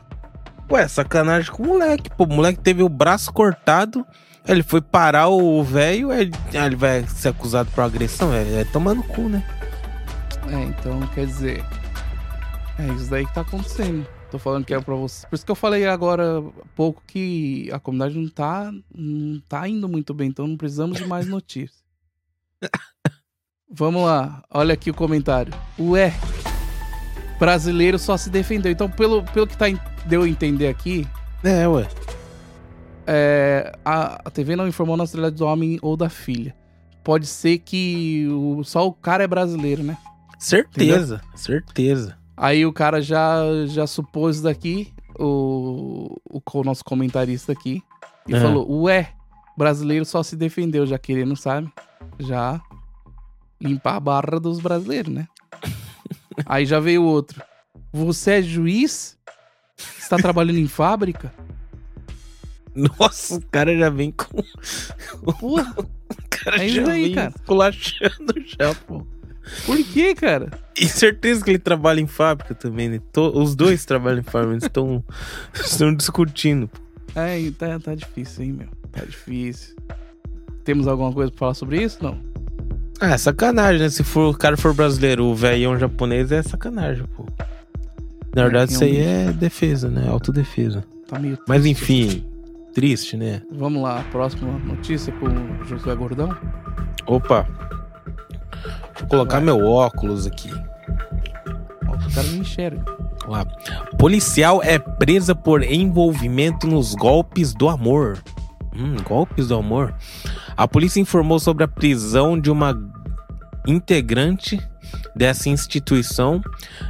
Ué, sacanagem com o moleque. Pô, o moleque teve o braço cortado. Ele foi parar o velho, ele, ele vai ser acusado por agressão. É, é tomando cu, né? É, então quer dizer. É isso daí que tá acontecendo. Tô falando que é pra você. Por isso que eu falei agora há pouco que a comunidade não tá, não tá indo muito bem, então não precisamos de mais notícias. Vamos lá, olha aqui o comentário. Ué, brasileiro só se defendeu. Então, pelo, pelo que tá, deu a entender aqui, É, ué. é, a, a TV não informou a nacionalidade do homem ou da filha. Pode ser que o- só o cara é brasileiro, né? Certeza, certeza. Aí o cara já, já supôs daqui, o, o, o nosso comentarista aqui, e É. falou: Ué, brasileiro só se defendeu, já querendo, sabe? Já limpar a barra dos brasileiros, né? (laughs) Aí já veio outro. Você é juiz? Está trabalhando em fábrica? Nossa, o cara já vem com. Porra, (laughs) O cara É já aí, vem cara. esculachando já, pô. Por quê, cara? E certeza que ele trabalha em fábrica também, né? To- Os dois trabalham em fábrica, eles estão (laughs) estão discutindo. É, tá, tá difícil, hein, meu? Tá difícil. Temos alguma coisa pra falar sobre isso? Não. Ah, é sacanagem, né? Se for, o cara for brasileiro, o velhão japonês é sacanagem, pô. Na É, verdade, isso aí é defesa, né? Autodefesa. Tá meio Mas triste. enfim, triste, né? Vamos lá, próxima notícia com o Josué Gordão. Opa. Eu colocar Vai. meu óculos aqui. O cara não enxerga. Lá. Policial é presa por envolvimento nos golpes do amor. Hum, golpes do amor. A polícia informou sobre a prisão de uma integrante dessa instituição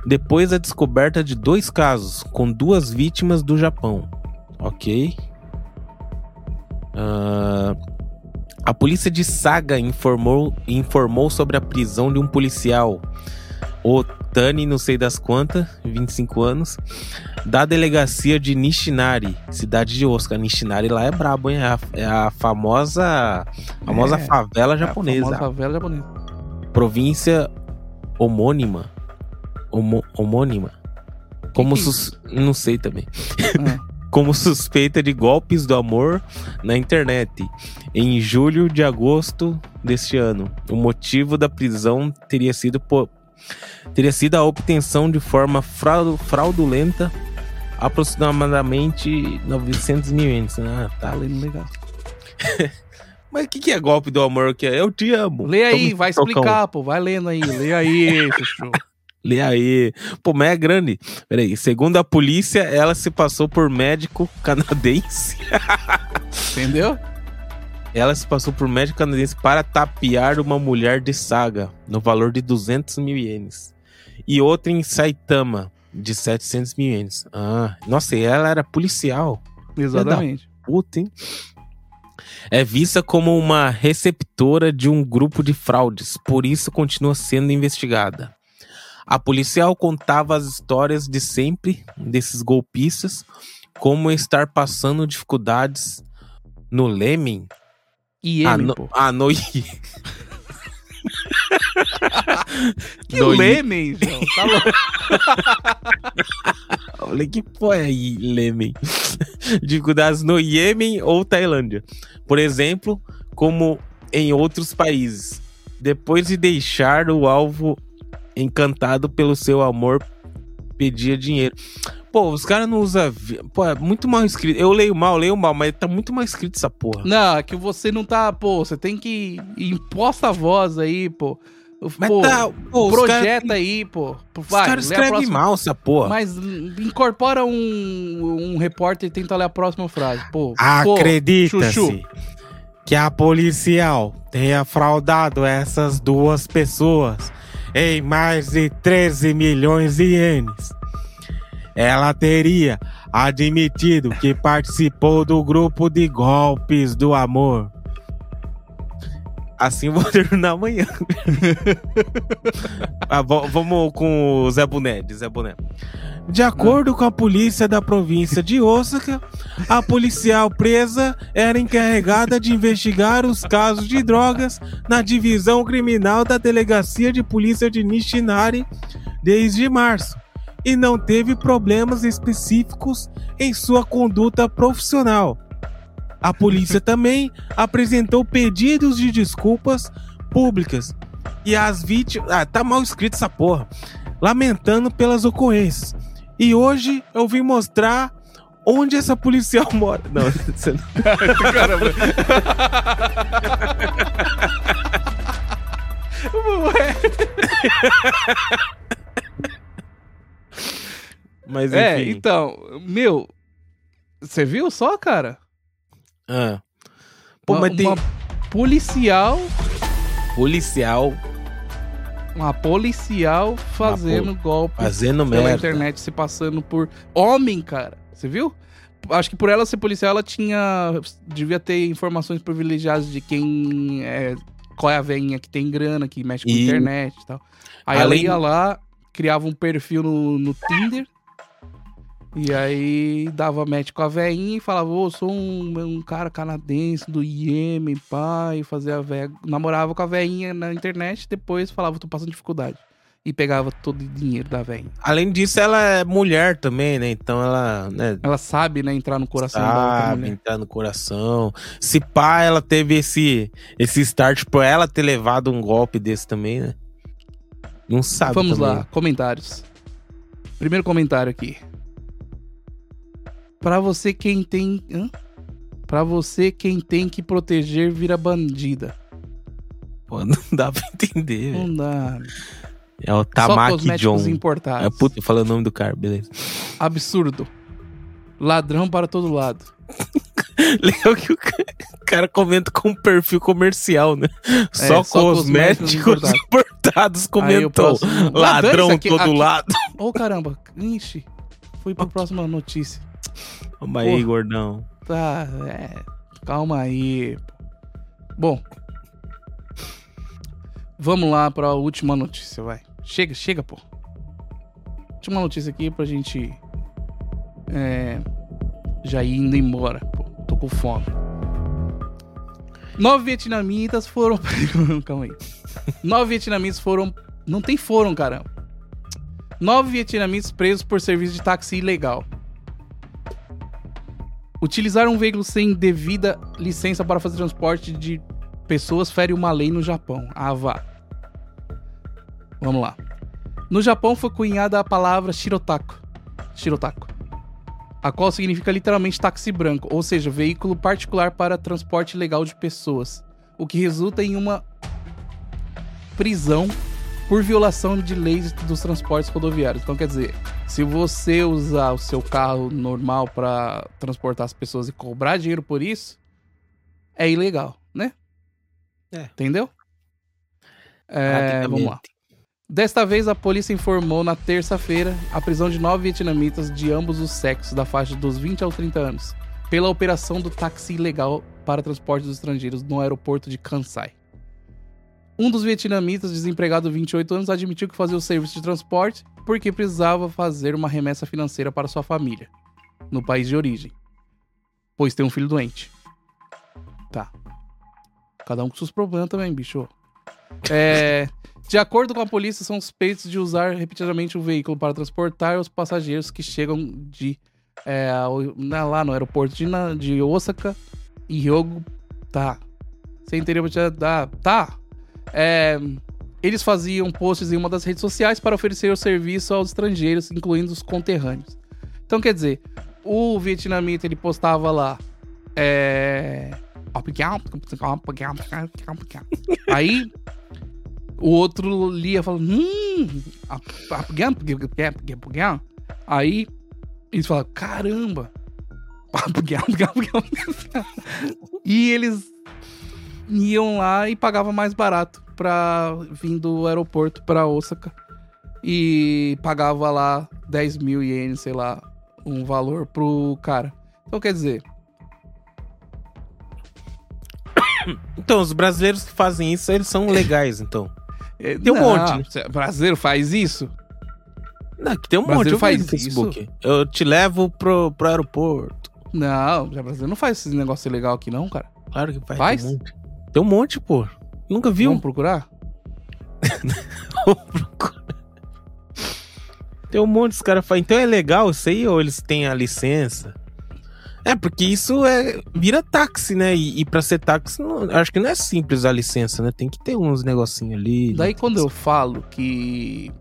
depois da descoberta de dois casos com duas vítimas do Japão. Ok. Ah, a polícia de Saga informou, informou sobre a prisão de um policial, o Tani, não sei das quantas, 25 anos, da delegacia de Nishinari, cidade de Osaka. Nishinari lá é brabo, hein? É a, é a famosa, famosa É, favela A japonesa. famosa favela japonesa. província homônima. Homo- homônima. Como que é sus... Não sei também. Ah, (laughs) Como suspeita de golpes do amor na internet. Em julho de agosto deste ano. O motivo da prisão teria sido po- teria sido a obtenção de forma fraudu- fraudulenta aproximadamente 900 mil ienes. Ah, tá lendo legal. (laughs) Mas o que, que é golpe do amor? Que é eu te amo. Lê aí, Toma- vai explicar, pô. Vai lendo aí. Lê aí, (laughs) chuchu. Lê aí. Pô, mas é grande. Peraí. Segundo a polícia, ela se passou por médico canadense. (laughs) Entendeu? Ela se passou por médico canadense para tapear uma mulher de saga, no valor de 200 mil ienes. E outra em Saitama, de 700 mil ienes. Ah, nossa, e ela era policial. Exatamente. Puta, hein? é vista como uma receptora de um grupo de fraudes, por isso continua sendo investigada. A policial contava as histórias de sempre desses golpistas, como estar passando dificuldades no Lemming. E Ah, M, no, pô. ah, no (laughs) Que no- Lêmen, João. (laughs) Tá louco. Olha que porra é aí, Lemming. (laughs) Dificuldades no Iêmen ou Tailândia. Por exemplo, como em outros países. Depois de deixar o alvo encantado pelo seu amor, pedia dinheiro. Pô, os caras não usam. Pô, é muito mal escrito. Eu leio mal, leio mal, mas tá muito mal escrito essa porra. Não, é que você não tá, pô, você tem que imposta a voz aí, pô. Mas pô, tá. Pô, os projeta caras aí, pô. os Vai, caras lê a escrevem mal essa porra. Mas incorpora um, um repórter e tenta ler a próxima frase. Pô, Acredita-se que a policial tenha fraudado essas duas pessoas em mais de 13 milhões de ienes. Ela teria admitido que participou do grupo de golpes do amor. Assim vou (laughs) terminar amanhã. (laughs) ah, vamos com o Zé Boné, de Zé Boné. De acordo com a polícia da província de Osaka, a policial presa era encarregada de investigar os casos de drogas na divisão criminal da delegacia de polícia de Nishinari desde março e não teve problemas específicos em sua conduta profissional. A polícia também apresentou pedidos de desculpas públicas e as vítimas. Ah, tá mal escrito essa porra. Lamentando pelas ocorrências. E hoje eu vim mostrar onde essa policial (laughs) mora. Não, você não. Caramba. Mas é, enfim. então, meu, você viu só, cara? Ah. Pô, uma, mas tem uma policial, policial uma policial fazendo golpe fazendo pela merda. internet, se passando por homem, cara. Você viu? Acho que por ela ser policial, ela tinha. Devia ter informações privilegiadas de quem é. Qual é a veinha que tem grana, que mexe com E- internet e tal. Aí Além- ela ia lá, criava um perfil no, no Tinder. E aí dava match com a veinha e falava, ô, sou um, um cara canadense do Iêmen, pai, fazia a véia, namorava com a veinha na internet, depois falava, tô passando dificuldade. E pegava todo o dinheiro da veinha. Além disso, ela é mulher também, né? Então ela, né, Ela sabe, né, entrar no coração da outra sabe mulher. entrar no coração. Se pá, ela teve esse esse start por ela ter levado um golpe desse também, né? Não sabe Vamos também. lá, comentários. Primeiro comentário aqui. Pra você quem tem. Pra você quem tem que proteger vira bandida. Pô, (laughs) não dá pra entender, velho. Não dá. É o Só Tamaki John. importados. É, puta, eu falei o nome do cara, beleza. Absurdo. Ladrão para todo lado. (laughs) Legal que o ca- o cara comenta com um perfil comercial, né? só, É, só cosméticos cosméticos importados comentou. próximo- Ladrão aqui- todo aqui- lado. Ô caramba. Ixi. Fui pra próxima notícia. Calma aí, Porra. gordão. Tá, é. Calma aí. Bom. Vamos lá pra última notícia, vai. Chega, chega, pô. Última notícia aqui pra gente. É. Já ir indo embora, pô. Tô com fome. Nove vietnamitas foram. (laughs) Calma aí. Nove vietnamitas foram. Não tem foram, caramba. Nove vietnamitas presos por serviço de táxi ilegal. Utilizar um veículo sem devida licença para fazer transporte de pessoas fere uma lei no Japão. Ah, vá. Vamos lá. No Japão foi cunhada a palavra shirotaku. Shirotaku. A qual significa literalmente táxi branco, ou seja, veículo particular para transporte legal de pessoas. O que resulta em uma prisão por violação de leis dos transportes rodoviários. Então, quer dizer, se você usar o seu carro normal para transportar as pessoas e cobrar dinheiro por isso, é ilegal, né? É. Entendeu? É, vamos lá. Desta vez, a polícia informou na terça-feira a prisão de nove vietnamitas de ambos os sexos, da faixa dos 20 aos 30 anos, pela operação do táxi ilegal para transporte dos estrangeiros no aeroporto de Kansai. Um dos vietnamitas, desempregado de 28 anos, admitiu que fazia o serviço de transporte porque precisava fazer uma remessa financeira para sua família, no país de origem, pois tem um filho doente. Tá. Cada um com seus problemas também, bicho. É, de acordo com a polícia, são suspeitos de usar repetidamente o veículo para transportar os passageiros que chegam de é, lá no aeroporto de, de Osaka e Hyogo. Tá. Sem ter tá, tá. É, eles faziam posts em uma das redes sociais para oferecer o serviço aos estrangeiros, incluindo os conterrâneos. Então, quer dizer, o vietnamita ele postava lá. É. Aí o outro lia falando. Hum, aí eles falavam, caramba! (laughs) E eles iam lá e pagavam mais barato pra vir do aeroporto pra Osaka. E pagava lá 10 mil ienes, sei lá, um valor pro cara. Então quer dizer, (coughs) Então, os brasileiros que fazem isso, eles são legais, então. é, Tem um não, monte, né? Brasileiro faz isso? Não, que tem um Brasileiro monte, eu faz no Facebook. Eu te levo pro, pro aeroporto. Não, já brasileiro não faz esse negócio legal aqui, não, cara. Claro que faz. Faz? Um tem um monte pô. Nunca viu? Vamos procurar? (laughs) Tem um monte dos caras fazem. Então é legal isso aí ou eles têm a licença? É, porque isso é vira táxi, né? E, e pra ser táxi, não- acho que não é simples a licença, né? Tem que ter uns negocinhos ali. né? Daí quando eu falo que.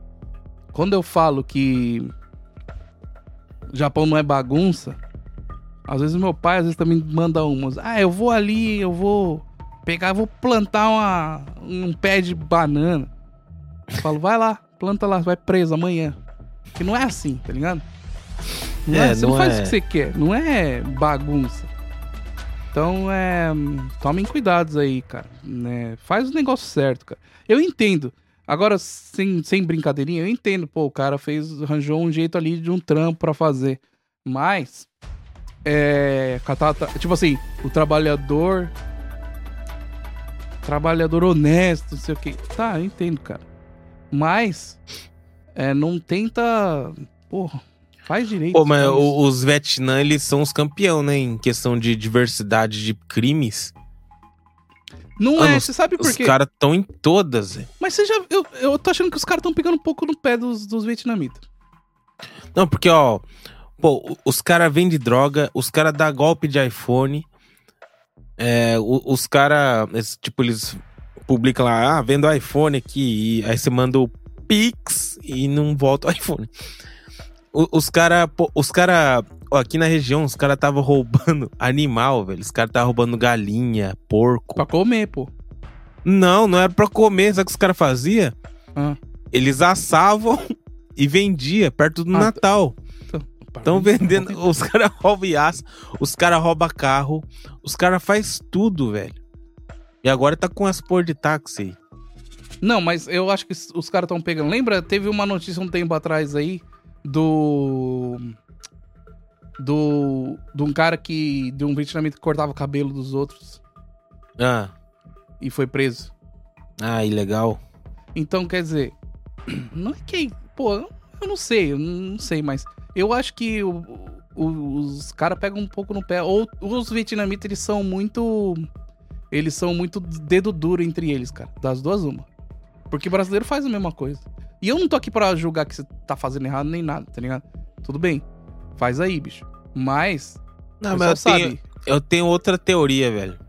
Quando eu falo que. Japão não é bagunça. Às vezes meu pai às vezes também manda umas. Ah, eu vou ali, eu vou pegar, vou plantar uma, um pé de banana. Eu falo, vai lá, planta lá, vai preso amanhã. Que não é assim, tá ligado? Não é, É, você não não faz é. o que você quer, não é bagunça. Então, é. Tomem cuidados aí, cara. Né? Faz o negócio certo, cara. Eu entendo. Agora, sem, sem brincadeirinha, eu entendo. Pô, o cara fez, arranjou um jeito ali de um trampo pra fazer. Mas. É. catata- Tipo assim, o trabalhador. Trabalhador honesto, não sei o que. Tá, eu entendo, cara. Mas. É, não tenta. Porra, faz direito. Pô, mas o- os Vietnã, eles são os campeão, né? Em questão de diversidade de crimes. Não Mano, é, você sabe por Os quê? caras estão em todas, velho. Mas você já. Eu, eu tô achando que os caras estão pegando um pouco no pé dos, dos vietnamitas. Não, porque, ó, pô, os caras vendem droga, os caras dão golpe de iPhone. É, os caras, tipo, eles publicam lá, ah, vendo iPhone aqui, e aí você manda o Pix e não volta o (laughs) iPhone. O- os caras, os caras, aqui na região, os caras estavam roubando (laughs) animal, velho. Os caras estavam roubando galinha, porco. Pra comer, pô. Não, não era pra comer, sabe o que os caras faziam? Ah, Eles assavam (laughs) e vendia perto do Ah, Natal. Estão Para- vendendo. (laughs) Os caras roubam aço, os caras roubam carro, os caras faz tudo, velho. E agora tá com as por de táxi. aí. Não, mas eu acho que os caras estão pegando. Lembra? Teve uma notícia um tempo atrás aí do. Do. De um cara que. De um vietnamita que cortava o cabelo dos outros Ah, e foi preso. ah, ilegal. Então, quer dizer. (clears throat) Não é que. Pô, eu não sei, eu não sei, mas. Eu acho que o- o- os caras pegam um pouco no pé. Ou os vietnamitas, eles são muito. Eles são muito dedo duro entre eles, cara. Das duas, uma. Porque brasileiro faz a mesma coisa. E eu não tô aqui pra julgar que você tá fazendo errado nem nada, tá ligado? Tudo bem. Faz aí, bicho. Mas. Não, mas eu pessoal tenho, eu tenho outra teoria, velho.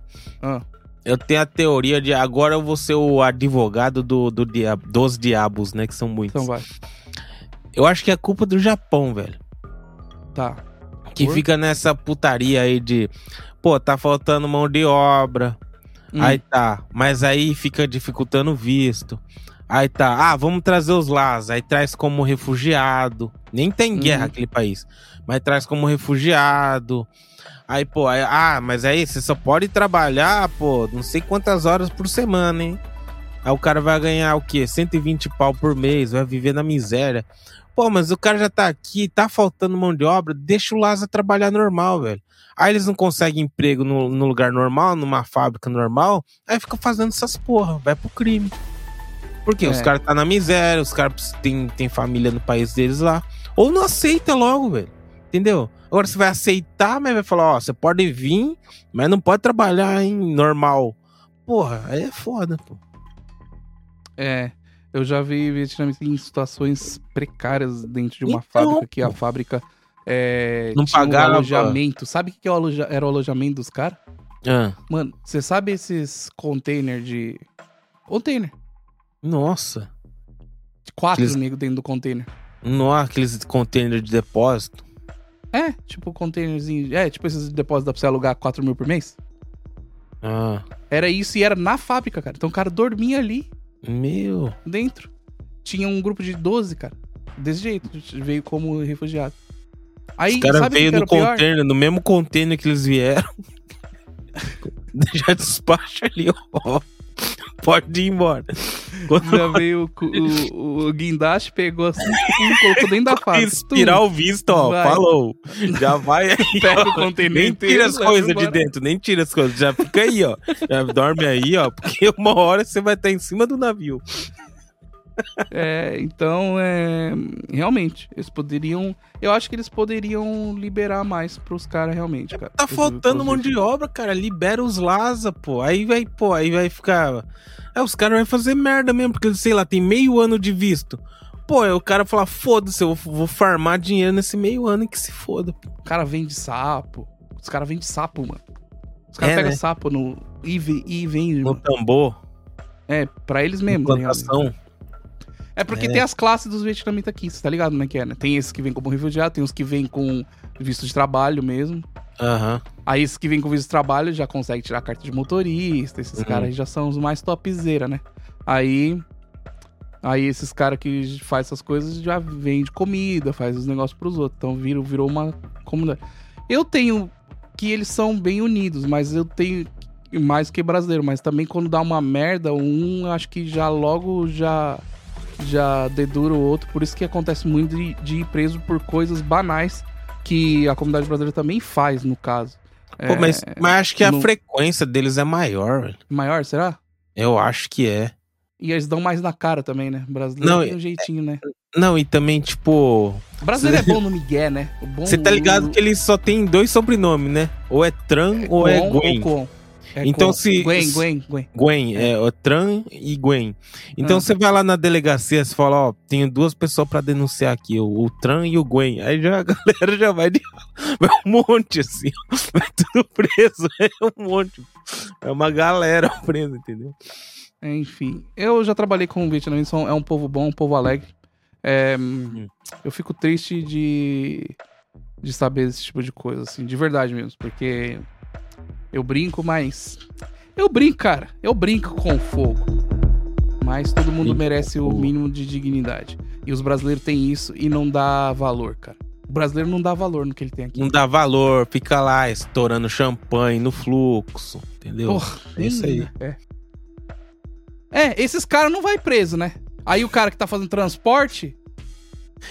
Ah, Eu tenho a teoria de agora eu vou ser o advogado do, do dia, dos diabos, né? Que são muitos. então vai. Eu acho que é culpa do Japão, velho. Tá. Que Por? fica nessa putaria aí de, pô, tá faltando mão de obra. Hum, Aí tá, mas aí fica dificultando o visto. Aí tá, ah, vamos trazer os Lás. Aí traz como refugiado. Nem tem guerra Uhum. aquele país. Mas traz como refugiado. Aí, pô, aí- ah, mas aí você só pode trabalhar, pô, não sei quantas horas por semana, hein? Aí o cara vai ganhar o quê? 120 pau por mês, vai viver na miséria. Pô, mas o cara já tá aqui, tá faltando mão de obra, deixa o Lázaro trabalhar normal, velho. Aí eles não conseguem emprego no, no lugar normal, numa fábrica normal, aí fica fazendo essas porra, vai pro crime. Porque É. os caras tá na miséria, os caras têm tem família no país deles lá. Ou não aceita logo, velho. Entendeu? Agora você vai aceitar, mas vai falar, ó, você pode vir, mas não pode trabalhar em normal. Porra, aí é foda, pô. É, eu já vi vietnamitas em situações precárias dentro de uma Então, fábrica que a fábrica é, Não tinha pagava. um alojamento. Sabe o que, é aloja- era o alojamento dos caras? Ah, Mano, você sabe esses container de. Container. nossa. Quatro Aqueles- negros dentro do container. Não há aqueles containers de depósito. É, tipo containerzinho. É, tipo esses depósitos dá pra você alugar 4 mil por mês. Ah, Era isso e era na fábrica, cara. Então o cara dormia ali meu. dentro. Tinha um grupo de 12, cara. Desse jeito. Veio como refugiado. Aí, Os caras veio no container, no mesmo container que eles vieram. (laughs) Já despacha ali, ó. Pode ir embora. Quando Já (laughs) veio o, o, o guindaste, pegou assim, e colocou dentro da fábrica. expirar o visto, ó. Vai. Falou. Já vai (laughs) aí. Pega ó. o container Nem inteiro, tira as coisas de dentro, nem tira as coisas. Já fica aí, ó. Já dorme aí, ó. Porque (laughs) uma hora você vai estar em cima do navio. É, então, é, realmente, eles poderiam. Eu acho que eles poderiam liberar mais pros caras, realmente, cara. Tá faltando mão de obra, cara. Libera os Laza, pô. Aí vai, pô, aí vai ficar. É, os caras vão fazer merda mesmo, porque, sei lá, tem meio ano de visto. Pô, aí o cara fala, foda-se, eu vou farmar dinheiro nesse meio ano e que se foda. pô. O cara vende sapo. Os caras vendem sapo, mano. Os caras É, pegam né? sapo no. E, e vendem, No mano. tambor, É, pra eles mesmo, tá ligado? É porque É. tem as classes dos vietnamitas aqui, você tá ligado como é que é, né? Tem esses que vêm como refugiado, tem os que vêm com visto de trabalho mesmo. Aham. Aí esses que vêm com visto de trabalho já conseguem tirar carta de motorista, esses Uhum. caras aí já são os mais topzera, né? Aí. Aí esses caras que faz essas coisas já vende comida, faz os negócios pros outros. Então virou, virou uma comunidade. Eu tenho que eles são bem unidos, mas eu tenho mais que brasileiro, mas também quando dá uma merda, um acho que já logo já já dedura o outro, por isso que acontece muito de, de ir preso por coisas banais que a comunidade brasileira também faz, no caso. Pô, É, mas, mas acho que a no- frequência deles é maior, velho. Maior, será? Eu acho que é. E eles dão mais na cara também, né? Brasileiro Não, tem um jeitinho, né? Não, e também, tipo. Brasileiro é bom no Miguel, né? O Você tá ligado que eles só tem dois sobrenomes, né? Ou é Tran ou é Gwen. Kwon. É Então se- Gwen, Gwen, Gwen. Gwen, é, o Tran e Gwen. Então Ah. você vai lá na delegacia, você fala, ó, tenho duas pessoas pra denunciar aqui, o, o Tran e o Gwen. Aí já (laughs) a galera já vai de (laughs) vai um monte assim, vai tudo preso, (laughs) é um monte. É uma galera presa, entendeu? Enfim, eu já trabalhei com vietnamitas, são- é um povo bom, um povo alegre. É, eu fico triste de, de saber esse tipo de coisa, assim, de verdade mesmo, porque eu brinco, mas. Eu brinco, cara. Eu brinco com o fogo. Mas todo mundo Brinco merece o mínimo de dignidade. E os brasileiros têm isso e não dá valor, cara. O brasileiro não dá valor no que ele tem aqui. Não dá valor, fica lá estourando champanhe no fluxo, entendeu? Porra, é isso aí. É, é esses caras não vai preso, né? Aí o cara que tá fazendo transporte,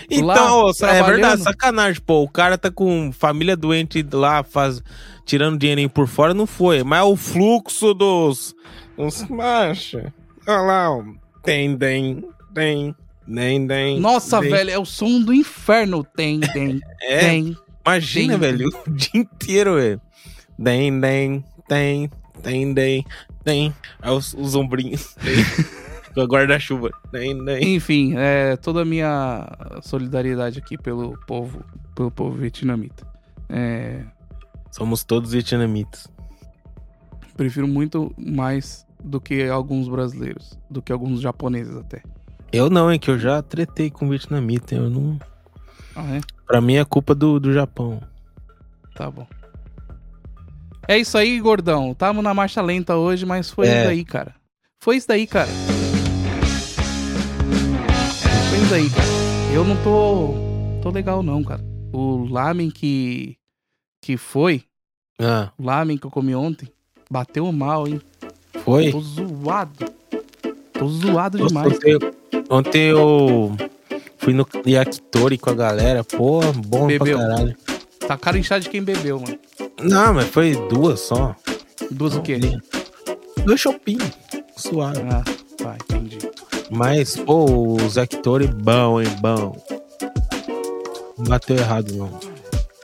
Então, lá, é verdade, sacanagem, pô. O cara tá com família doente lá, faz, tirando dinheirinho por fora, não foi. Mas o fluxo dos. Os macha. Olha lá, ó. Tem, tem, tem, tem, tem. nossa, tem. velho, é o som do inferno. Tem, tem, (laughs) É, tem. imagina, tem. velho, o dia inteiro, velho. Tem, tem, tem, tem, tem, tem. Aí os, os ombrinhos. Tem. (laughs) Com a guarda-chuva. Tem, tem. Enfim, é toda a minha solidariedade aqui pelo povo, pelo povo vietnamita. É, Somos todos vietnamitas. prefiro muito mais do que alguns brasileiros, do que alguns japoneses até. Eu não, hein, que eu já tretei com vietnamita. Eu não. Ah, é? Pra mim é culpa do, do Japão. Tá bom. É isso aí, gordão. Tamo na marcha lenta hoje, mas foi É. isso daí, cara. Foi isso daí, cara. Foi isso daí, cara. Eu não tô. tô legal, não, cara. O lamen que. Que foi, Ah, o lamen que eu comi ontem, bateu mal, hein? foi? Tô zoado. Tô zoado Nossa, demais. Ontem, ontem eu Fui no Yakitori com a galera. Pô, bom Bebeu. pra caralho. Tá cara inchado de quem bebeu, mano. Não, mas foi duas só. Duas o quê? Dois shopping. Suave. Ah, tá, entendi. Mas, pô, o Yakitori bom, hein? Bom. Não bateu errado, não.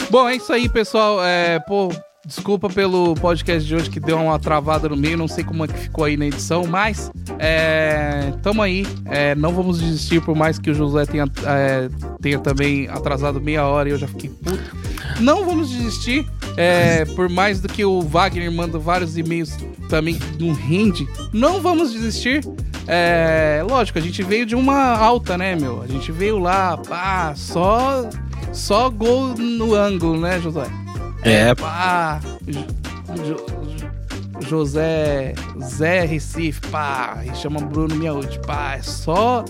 Bom, é isso aí, pessoal. É, pô, desculpa pelo podcast de hoje que deu uma travada no meio. Não sei como é que ficou aí na edição, mas é, tamo aí. É, não vamos desistir, por mais que o José tenha, é, tenha também atrasado meia hora e eu já fiquei puto. Não vamos desistir. é, por mais do que o Wagner manda vários e-mails também não rende, não vamos desistir. É, lógico, a gente veio de uma alta, né, meu? A gente veio lá, pá, só, só gol no ângulo, né, José? É, Pá, Jo- Jo- José Zé Recife, pá, e chama Bruno Miauti, pá, é só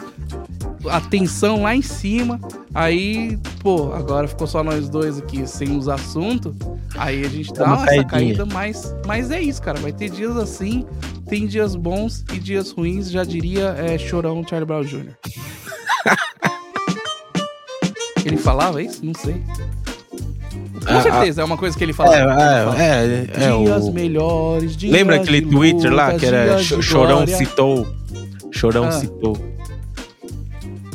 atenção lá em cima. Aí, pô, agora ficou só nós dois aqui sem os assuntos. Aí a gente dá uma essa caída, mas, mas é isso, cara. Vai ter dias assim, tem dias bons e dias ruins, já diria é, chorão Charlie Brown Jr. ele falava isso? Não sei. Com Ah, certeza, é uma coisa que ele é, falava. é, é, é dias o... melhores, dias Lembra aquele Twitter lá que era Chorão glória. citou? Chorão Ah. citou.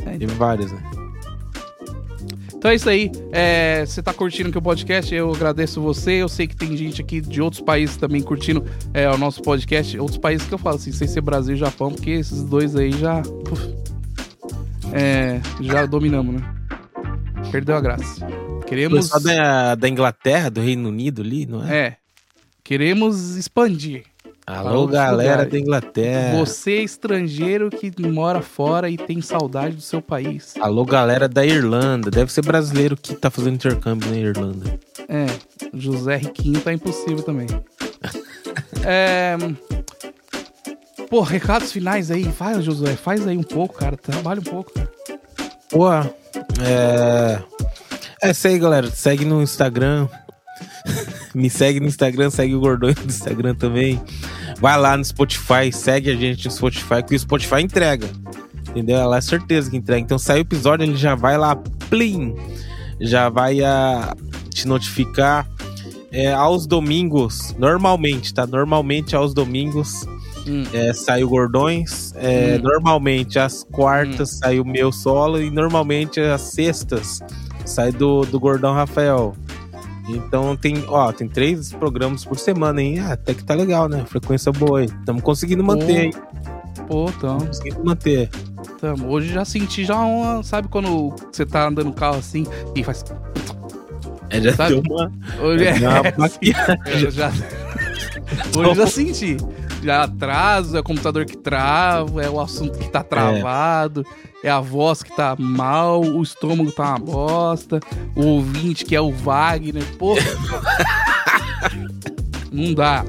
É, Teve vários, né? Então é isso aí. É, você tá curtindo aqui o podcast, eu agradeço você. Eu sei que tem gente aqui de outros países também curtindo é, o nosso podcast. Outros países que eu falo assim, sem ser Brasil e Japão, porque esses dois aí já. é, já dominamos, né? Perdeu a graça. Queremos. Pessoal da, da Inglaterra, do Reino Unido ali, não é? É. Queremos expandir. Alô, galera lugares. da Inglaterra. Você estrangeiro que mora fora e tem saudade do seu país. Alô, galera da Irlanda. Deve ser brasileiro que tá fazendo intercâmbio na Irlanda. É, José Riquinho tá impossível também. (laughs) é... Pô, recados finais aí. Faz, Josué, faz aí um pouco, cara. Trabalha um pouco, cara. Pô, é. É isso aí, galera. Segue no Instagram. (laughs) Me segue no Instagram, segue o Gordões no Instagram também. Vai lá no Spotify, segue a gente no Spotify, que o Spotify entrega. Entendeu? Lá é certeza que entrega. Então sai o episódio, ele já vai lá, plim! Já vai a, te notificar é, aos domingos, normalmente, tá? Normalmente aos domingos Hum. é, sai o Gordões. é, Hum. Normalmente às quartas sai o meu solo e normalmente às sextas sai do, do Gordão Rafael. Então tem, ó, tem três programas por semana, hein? Ah, até que tá legal, né? Frequência boa aí. Estamos conseguindo manter, hein? Pô, então, Conseguindo manter. tamo. Hoje já senti já uma. Sabe quando você tá andando no carro assim e faz. É, já Sabe? deu uma. Hoje uma é. (laughs) baqueada. Eu já... Hoje eu já senti. Já atraso, é o computador que trava, é o assunto que tá travado, é, a voz que tá mal, o estômago tá uma bosta, o ouvinte que é o Wagner, pô. (laughs) não dá.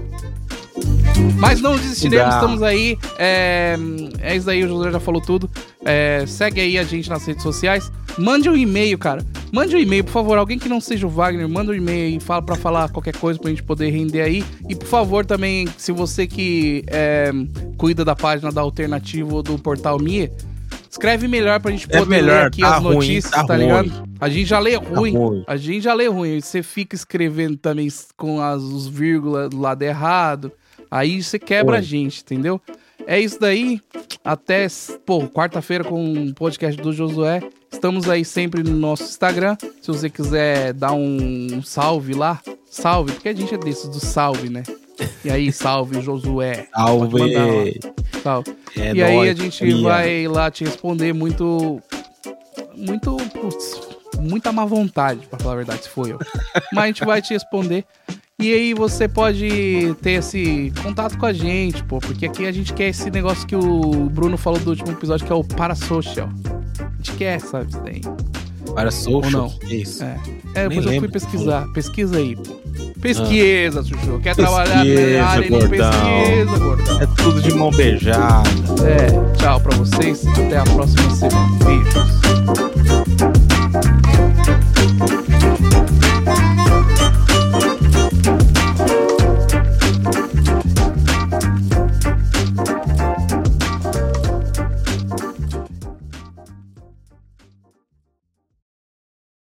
Mas não desistiremos, estamos aí. É, é isso aí, o José já falou tudo. É, segue aí a gente nas redes sociais. Mande um e-mail, cara. Mande um e-mail, por favor. Alguém que não seja o Wagner, manda um e-mail aí fala pra falar qualquer coisa pra gente poder render aí. E por favor, também, se você que é, cuida da página da Alternativa ou do Portal Mia, escreve melhor pra gente É poder ler melhor, aqui tá as ruim, notícias, tá tá, ruim. ligado? A gente já lê ruim. ruim. A gente já lê ruim. Você fica escrevendo também com as, os vírgulas do lado errado. Aí você quebra Oi. a gente, entendeu? É isso daí. Até, pô, quarta-feira com um podcast do Josué. Estamos aí sempre no nosso Instagram. Se você quiser dar um salve lá, salve, porque a gente é desses do salve, né? E aí, salve, Josué. Salve! Salve. É e aí a gente cria. vai lá te responder muito. Muito. Putz, muita má vontade, pra falar a verdade, se for eu. Mas a gente vai te responder. E aí você pode ter esse contato com a gente, pô, porque aqui a gente quer esse negócio que o Bruno falou do último episódio, que é o parasocial. A gente quer, sabe, isso daí. Para social, Ou não? que é isso? É, Nem depois eu fui lembro. pesquisar. Pesquisa aí, pô. Pesquisa, Chuchu. Quer Pesquisa, trabalhar na área gordão. pesquisa, gordão. É tudo de mão beijada. É, tchau pra vocês. Até a próxima semana. Beijos.